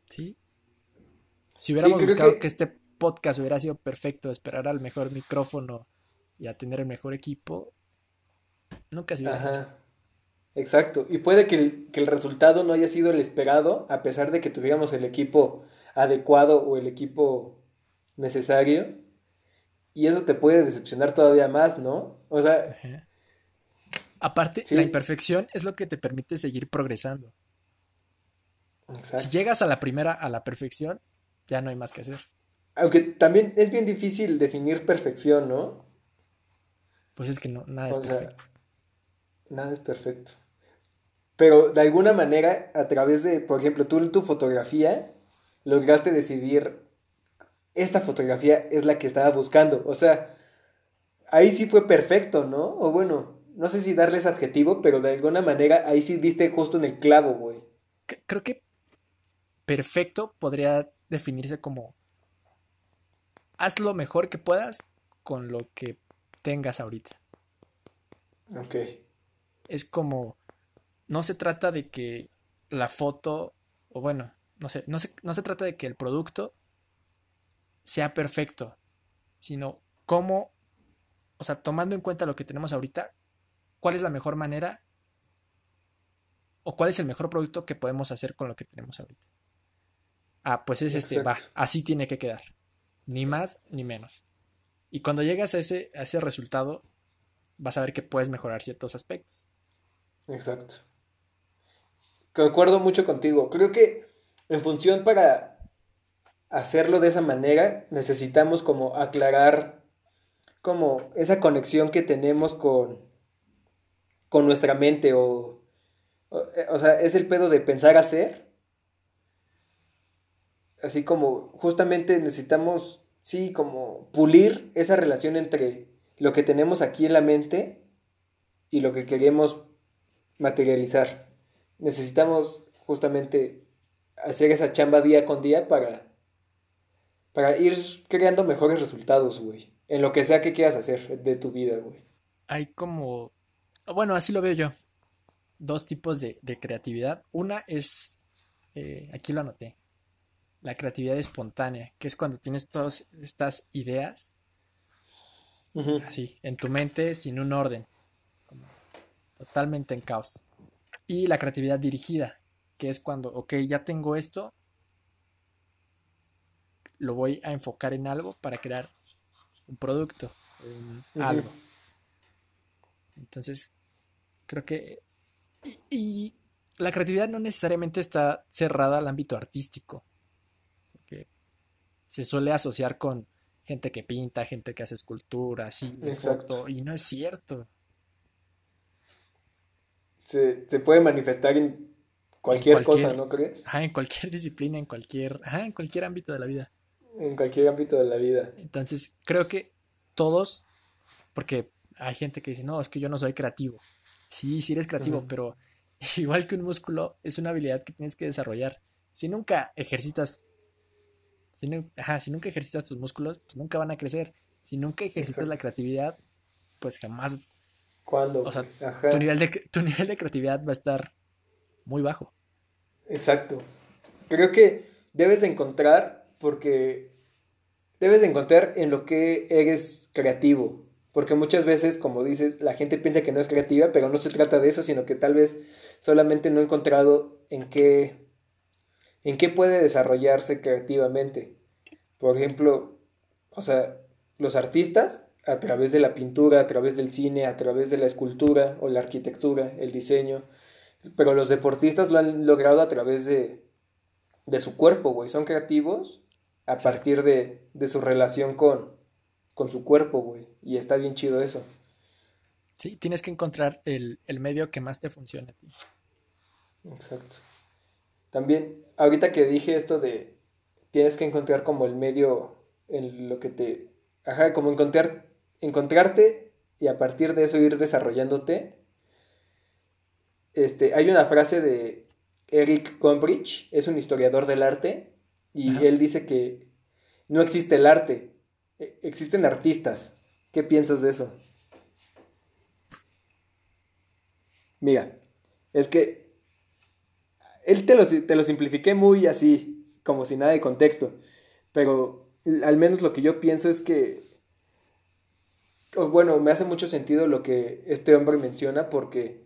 D: Sí. Si hubiéramos buscado que... este podcast hubiera sido perfecto, esperar al mejor micrófono y a tener el mejor equipo, nunca se hubiera Ajá.
C: Exacto. Y puede que el, que el, resultado no haya sido el esperado, a pesar de que tuviéramos el equipo adecuado o el equipo necesario. Y eso te puede decepcionar todavía más, ¿no? O sea.
D: Aparte, la imperfección es lo que te permite seguir progresando. Si llegas a la primera, a la perfección, ya no hay más que hacer.
C: Aunque también es bien difícil definir perfección, ¿no?
D: Pues es que no, nada es perfecto.
C: nada es perfecto. Pero de alguna manera, a través de, por ejemplo, tú en tu fotografía, lograste decidir, esta fotografía es la que estaba buscando. O sea, ahí sí fue perfecto, ¿no? O bueno, no sé si darles adjetivo, pero de alguna manera ahí sí diste justo en el clavo, güey.
D: Creo que perfecto podría definirse como haz lo mejor que puedas con lo que tengas ahorita.
C: Ok.
D: Es como, no se trata de que la foto, o bueno, no sé, no se, no se trata de que el producto sea perfecto, sino cómo, o sea, tomando en cuenta lo que tenemos ahorita, cuál es la mejor manera o cuál es el mejor producto que podemos hacer con lo que tenemos ahorita. Ah, pues es este, va, así tiene que quedar. Ni más ni menos. Y cuando llegas a ese, a ese resultado, vas a ver que puedes mejorar ciertos aspectos.
C: Exacto. Concuerdo mucho contigo. Creo que en función para hacerlo de esa manera, necesitamos como aclarar como esa conexión que tenemos con, con nuestra mente o, o, o sea, es el pedo de pensar hacer así como justamente necesitamos, sí, como pulir esa relación entre lo que tenemos aquí en la mente y lo que queremos materializar. Necesitamos justamente hacer esa chamba día con día para, para ir creando mejores resultados, güey. En lo que sea que quieras hacer de tu vida, güey.
D: Hay como, bueno, así lo veo yo. Dos tipos de, creatividad. Una es, eh, aquí lo anoté, la creatividad espontánea, que es cuando tienes todas estas ideas así, en tu mente sin un orden, totalmente en caos. Y la creatividad dirigida, que es cuando, ok, ya tengo esto, lo voy a enfocar en algo para crear un producto, algo. Entonces, creo que... y la creatividad no necesariamente está cerrada al ámbito artístico se suele asociar con gente que pinta, gente que hace escultura, así, de foto, y no es cierto.
C: Se, puede manifestar en cualquier, cosa, ¿no crees?
D: Ajá, en cualquier disciplina, en cualquier, ajá, en cualquier ámbito de la vida.
C: En cualquier ámbito de la vida.
D: Entonces, creo que todos, porque hay gente que dice, no, es que yo no soy creativo. Sí, sí eres creativo, pero igual que un músculo, es una habilidad que tienes que desarrollar. Si nunca ejercitas si, nunca ejercitas tus músculos, pues nunca van a crecer. Si nunca ejercitas la creatividad, pues jamás.
C: ¿Cuándo?
D: O sea, Tu, nivel de, tu nivel de creatividad va a estar muy bajo.
C: Exacto. Creo que debes de encontrar, porque debes de encontrar en lo que eres creativo. Porque muchas veces, como dices, la gente piensa que no es creativa, pero no se trata de eso, sino que tal vez solamente no he encontrado en qué en qué puede desarrollarse creativamente. Por ejemplo, o sea, los artistas a través de la pintura, a través del cine, a través de la escultura o la arquitectura, el diseño, pero los deportistas lo han logrado a través de, de su cuerpo, güey, son creativos a partir de, de su relación con, con su cuerpo, güey, y está bien chido eso.
D: Sí, tienes que encontrar el, el medio que más te funcione a ti.
C: Exacto. También, ahorita que dije esto de tienes que encontrar como el medio en lo que te... Ajá, como encontrar, encontrarte y a partir de eso ir desarrollándote. Este, hay una frase de Eric Gombrich, es un historiador del arte, y él dice que no existe el arte, e, existen artistas. ¿Qué piensas de eso? Mira, es que él te lo, te lo simplifiqué muy así, como sin nada de contexto, pero al menos lo que yo pienso es que, bueno, me hace mucho sentido lo que este hombre menciona porque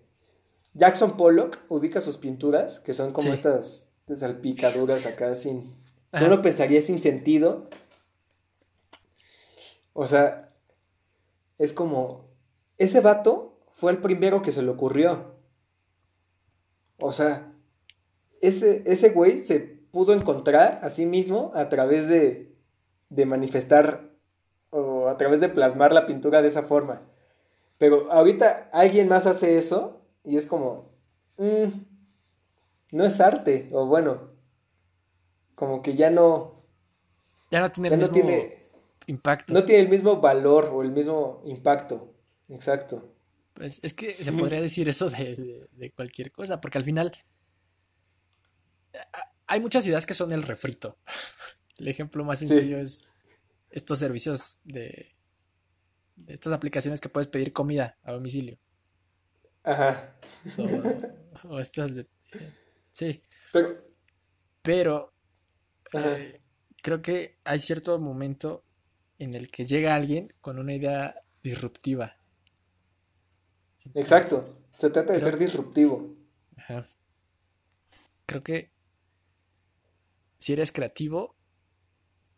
C: Jackson Pollock ubica sus pinturas, que son como estas salpicaduras acá sin... Ajá. Uno pensaría sin sentido. O sea, es como... Ese vato fue el primero que se le ocurrió. O sea, ese, ese güey se pudo encontrar a sí mismo a través de, de manifestar o a través de plasmar la pintura de esa forma. Pero ahorita alguien más hace eso y es como, mm, no es arte, o bueno, como que ya no...
D: Ya no tiene el mismo impacto.
C: No tiene el mismo valor o el mismo impacto, exacto.
D: Pues es que se podría decir eso de, de, cualquier cosa, porque al final hay muchas ideas que son el refrito. El ejemplo más sencillo es estos servicios de, de estas aplicaciones que puedes pedir comida a domicilio.
C: Ajá.
D: O, estas de... Sí.
C: Pero...
D: Pero eh, creo que hay cierto momento en el que llega alguien con una idea disruptiva.
C: Exacto. Se trata de ser disruptivo.
D: Ajá. Creo que si eres creativo,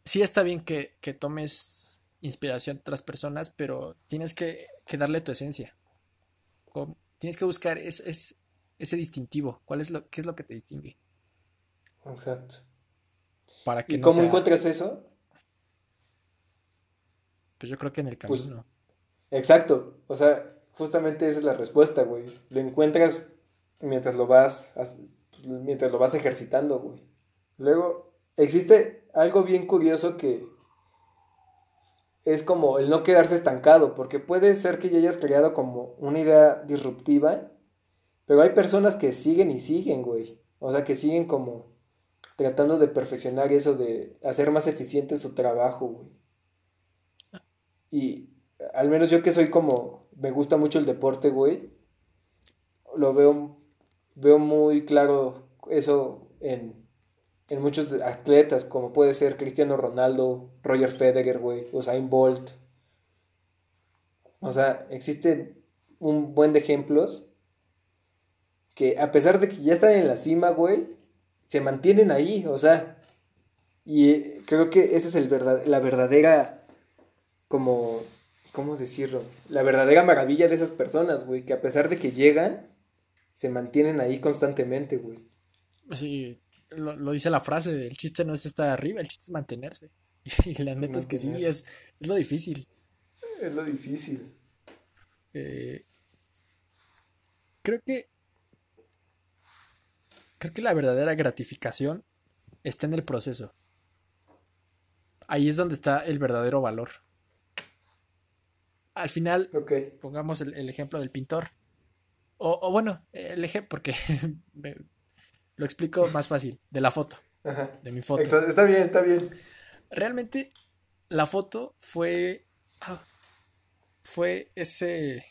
D: sí está bien que, que tomes inspiración de otras personas, pero tienes que, que darle tu esencia. Tienes que buscar es, es, ese distintivo. ¿Cuál es lo, ¿Qué es lo que te distingue?
C: Exacto.
D: Para que
C: ¿Y cómo encuentras eso?
D: Pues yo creo que en el
C: Pues,
D: camino.
C: exacto. O sea, justamente esa es la respuesta, güey. Lo encuentras mientras lo vas, as- mientras lo vas ejercitando, güey. Luego, existe algo bien curioso que es como el no quedarse estancado, porque puede ser que ya hayas creado como una idea disruptiva, pero hay personas que siguen y siguen, güey. O sea, que siguen como tratando de perfeccionar eso, de hacer más eficiente su trabajo, güey. Y al menos yo que soy como, me gusta mucho el deporte, güey, lo veo, veo muy claro eso en, en muchos atletas, como puede ser Cristiano Ronaldo, Roger Federer, güey, Usain Bolt. O sea, existen un buen de ejemplos que a pesar de que ya están en la cima, güey, se mantienen ahí, o sea, y eh, creo que esa es el verdad, la verdadera, como, ¿cómo decirlo? La verdadera maravilla de esas personas, güey, que a pesar de que llegan, se mantienen ahí constantemente, güey.
D: Sí, lo, lo dice la frase, el chiste no es estar arriba, el chiste es mantenerse. Y la neta es que sí, es, es lo difícil.
C: Es lo difícil.
D: Eh, creo que creo que la verdadera gratificación está en el proceso. Ahí es donde está el verdadero valor. Al final, pongamos el, el ejemplo del pintor. O, o bueno, el ejemplo, porque lo explico más fácil, de la foto,
C: Ajá.
D: de mi foto.
C: Está bien, está bien.
D: Realmente la foto fue ah, fue ese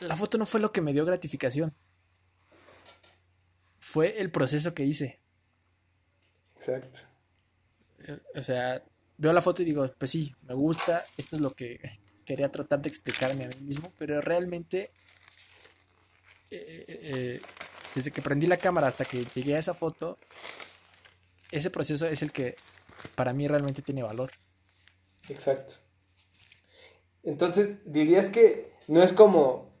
D: la foto no fue lo que me dio gratificación. Fue el proceso que hice.
C: Exacto.
D: Eh, O sea, veo la foto y digo, pues sí, me gusta, esto es lo que quería tratar de explicarme a mí mismo, pero realmente eh, eh, eh, desde que prendí la cámara hasta que llegué a esa foto, ese proceso es el que para mí realmente tiene valor.
C: Exacto. Entonces, dirías que no es como,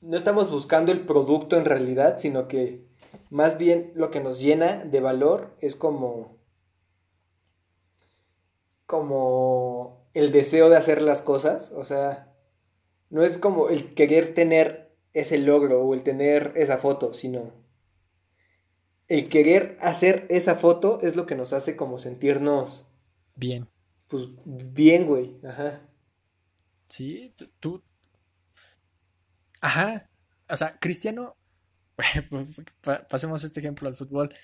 C: no estamos buscando el producto en realidad, sino que más bien lo que nos llena de valor es como, como el deseo de hacer las cosas, o sea, no es como el querer tener ese logro o el tener esa foto, sino el querer hacer esa foto es lo que nos hace como sentirnos
D: bien.
C: Pues bien, güey. Ajá.
D: Sí, tú. Ajá. O sea, Cristiano. Pasemos este ejemplo al fútbol.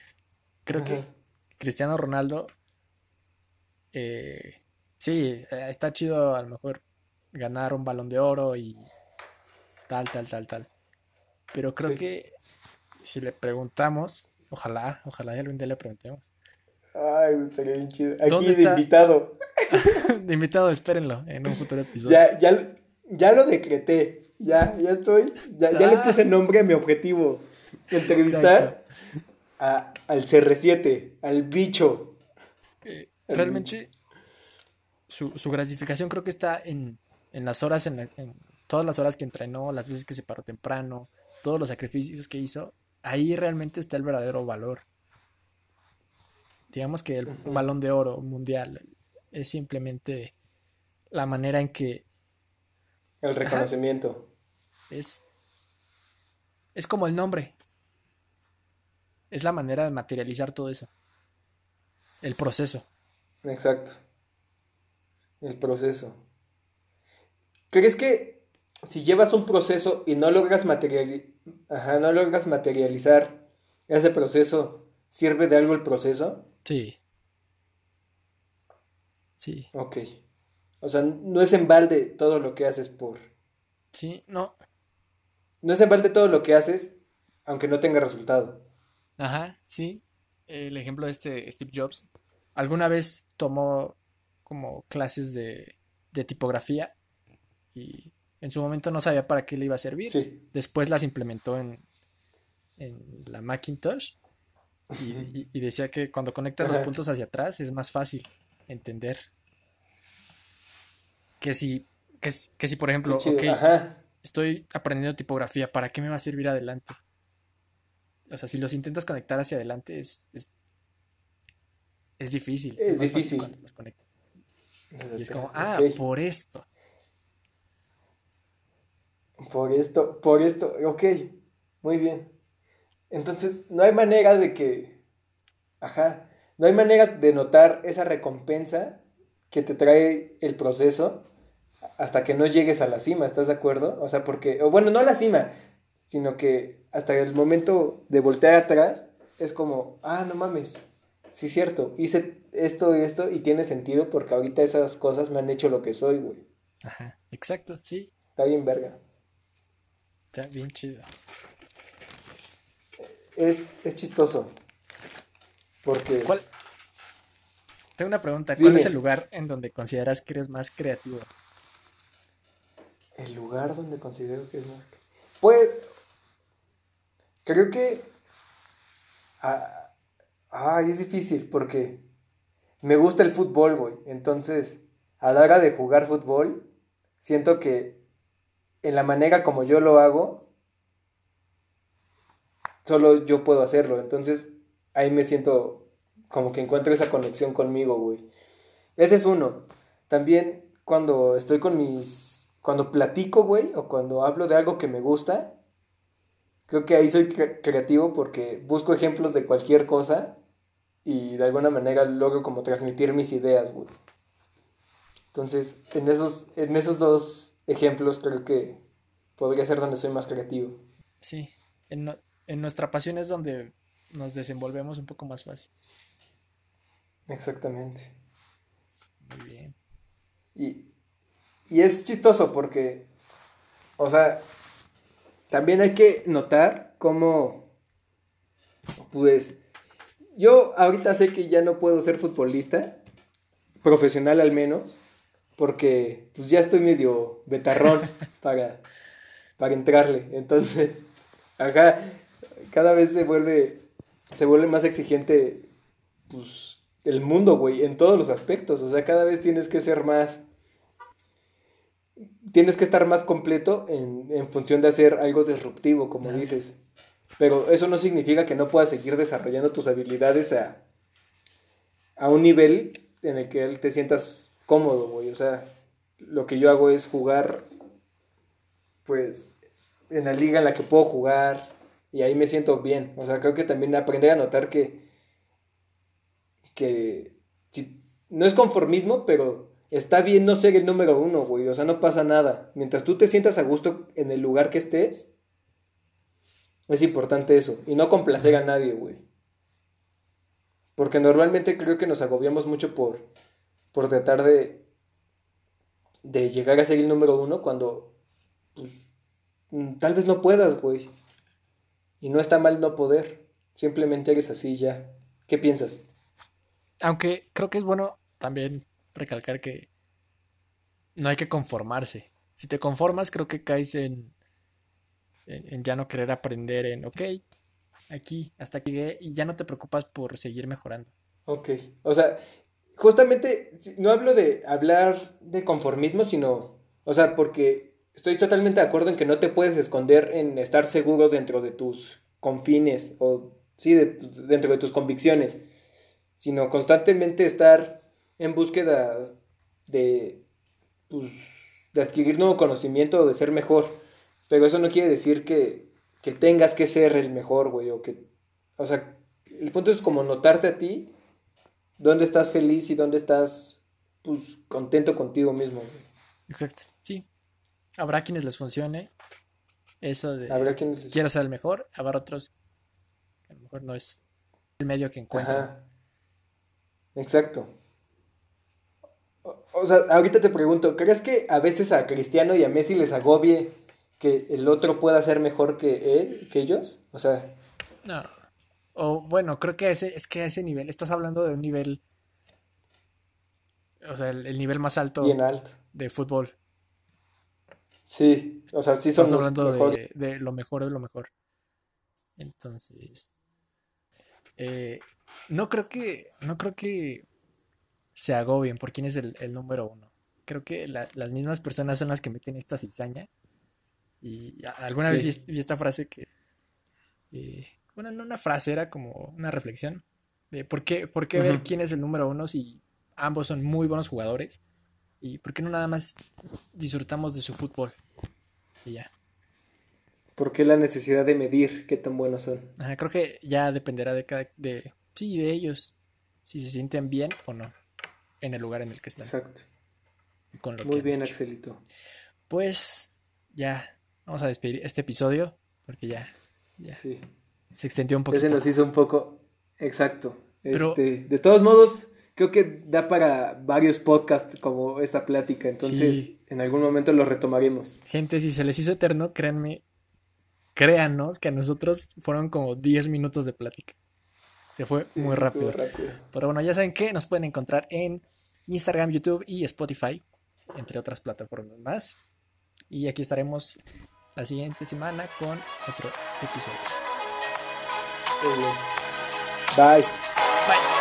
D: Creo que Cristiano Ronaldo. Eh, sí, eh, está chido a lo mejor ganar un balón de oro y tal, tal, tal, tal. Pero creo que si le preguntamos, ojalá, ojalá algún día le preguntemos.
C: Ay, estaría bien chido. Aquí de invitado.
D: de invitado, espérenlo en un futuro episodio.
C: Ya, ya, ya lo decreté. Ya, ya estoy. Ya, ya le puse nombre a mi objetivo. Entrevistar a, al CR7, al bicho.
D: Eh, realmente, Su, su, gratificación creo que está en, en las horas, en, en, todas las horas que entrenó, las veces que se paró temprano, todos los sacrificios que hizo. Ahí realmente está el verdadero valor. Digamos que el balón de oro mundial es simplemente la manera en que...
C: El reconocimiento.
D: es, es como el nombre. Es la manera de materializar todo eso. El proceso.
C: Exacto. El proceso. ¿Crees que si llevas un proceso y no logras, no logras materializar ese proceso, sirve de algo el proceso?
D: Sí. Sí.
C: Ok. O sea, no es en balde todo lo que haces por.
D: Sí, no.
C: No es en balde todo lo que haces, aunque no tenga resultado.
D: Ajá, sí. El ejemplo de este Steve Jobs. Alguna vez tomó como clases de, de tipografía y en su momento no sabía para qué le iba a servir. Sí. Después las implementó en, en la Macintosh y, decía que cuando conectas los puntos hacia atrás es más fácil entender. Que si, que, si por ejemplo, estoy aprendiendo tipografía, ¿para qué me va a servir adelante? O sea, si los intentas conectar hacia adelante es, es, difícil.
C: Es, difícil.
D: Y es como, ah, por esto.
C: Por esto, por esto, ok, muy bien. Entonces, no hay manera de que, ajá, no hay manera de notar esa recompensa que te trae el proceso hasta que no llegues a la cima, ¿estás de acuerdo? O sea, porque, o bueno, no a la cima, sino que hasta el momento de voltear atrás es como, ah, no mames, sí es cierto, hice esto y esto y tiene sentido porque ahorita esas cosas me han hecho lo que soy, güey.
D: Ajá, exacto, sí.
C: Está bien verga.
D: Está bien chido
C: es, chistoso. Porque.
D: ¿Cuál? Tengo una pregunta. ¿Cuál es el lugar en donde consideras que eres más creativo?
C: El lugar donde considero que es más. Pues. Creo que. Ah, ay, es difícil porque. Me gusta el fútbol, güey. Entonces, a la hora de jugar fútbol, siento que en la manera como yo lo hago, solo yo puedo hacerlo. Entonces ahí me siento como que encuentro esa conexión conmigo, güey. Ese es uno. También cuando estoy con mis... Cuando platico, güey, o cuando hablo de algo que me gusta, creo que ahí soy creativo porque busco ejemplos de cualquier cosa y de alguna manera logro como transmitir mis ideas, güey. Entonces, en esos, en esos dos ejemplos creo que podría ser donde soy más creativo.
D: Sí, en, en nuestra pasión es donde nos desenvolvemos un poco más fácil.
C: Exactamente.
D: Muy bien.
C: Y, y es chistoso porque, o sea, también hay que notar cómo, pues, yo ahorita sé que ya no puedo ser futbolista, profesional al menos, porque pues ya estoy medio betarrón para, para entrarle. Entonces, acá cada vez se vuelve, se vuelve más exigente, pues, el mundo, güey, en todos los aspectos. O sea, cada vez tienes que ser más, tienes que estar más completo en, en función de hacer algo disruptivo, como dices. Pero eso no significa que no puedas seguir desarrollando tus habilidades a, a un nivel en el que te sientas cómodo, güey. O sea, lo que yo hago es jugar, pues, en la liga en la que puedo jugar y ahí me siento bien. O sea, creo que también aprender a notar que, que no es conformismo, pero está bien no ser el número uno, güey. O sea, no pasa nada. Mientras tú te sientas a gusto en el lugar que estés, es importante eso. Y no complacer a nadie, güey. Porque normalmente creo que nos agobiamos mucho por, por tratar de, de llegar a ser el número uno cuando pues, mm, tal vez no puedas, güey. Y no está mal no poder. Simplemente eres así ya. ¿Qué piensas?
D: Aunque creo que es bueno también recalcar que no hay que conformarse. Si te conformas, creo que caes en, en, ya no querer aprender, en, ok, aquí, hasta aquí llegué, y ya no te preocupas por seguir mejorando.
C: Ok, o sea, justamente no hablo de hablar de conformismo, sino, o sea, porque estoy totalmente de acuerdo en que no te puedes esconder en estar seguro dentro de tus confines o, sí, dentro de tus convicciones, sino constantemente estar en búsqueda de, pues, de adquirir nuevo conocimiento o de ser mejor. Pero eso no quiere decir que, que tengas que ser el mejor, güey, o que, o sea, el punto es como notarte a ti dónde estás feliz y dónde estás pues, contento contigo mismo.
D: Exacto, sí. Habrá quienes les funcione eso de
C: ¿Habrá quienes
D: quiero ser el mejor, habrá otros que a lo mejor no es el medio que encuentran.
C: Exacto. O, sea, ahorita te pregunto, ¿crees que a veces a Cristiano y a Messi les agobie que el otro pueda ser mejor que él, que ellos? O sea...
D: No. O bueno, creo que ese, es que a ese nivel, estás hablando de un nivel, o sea, el, nivel más alto,
C: alto
D: de fútbol.
C: Sí, o sea, sí
D: son Estás hablando de, lo mejor de lo mejor. Entonces, eh, no creo que, no creo que se agobien por quién es el, número uno. Creo que las mismas personas son las que meten esta cizaña. Y alguna vez vi, esta frase que eh, bueno, no una frase, era como una reflexión de por qué, por qué ver quién es el número uno si ambos son muy buenos jugadores y por qué no nada más disfrutamos de su fútbol y ya.
C: ¿Por qué la necesidad de medir qué tan buenos son?
D: creo que ya dependerá de cada, de, sí, de ellos, si se sienten bien o no en el lugar en el que están.
C: Exacto. Muy bien, Axelito.
D: Pues ya, vamos a despedir este episodio porque ya, ya. Sí. Se extendió un poquito.
C: Ese nos hizo un poco. Exacto. Este, de todos modos, creo que da para varios podcasts como esta plática. Entonces, en algún momento lo retomaremos.
D: Gente, si se les hizo eterno, créanme, créanos que a nosotros fueron como 10 minutos de plática. Se fue muy rápido. rápido. Pero bueno, ya saben que nos pueden encontrar en Instagram, YouTube y Spotify, entre otras plataformas más. Y aquí estaremos la siguiente semana con otro episodio.
C: Bye.
D: Bye.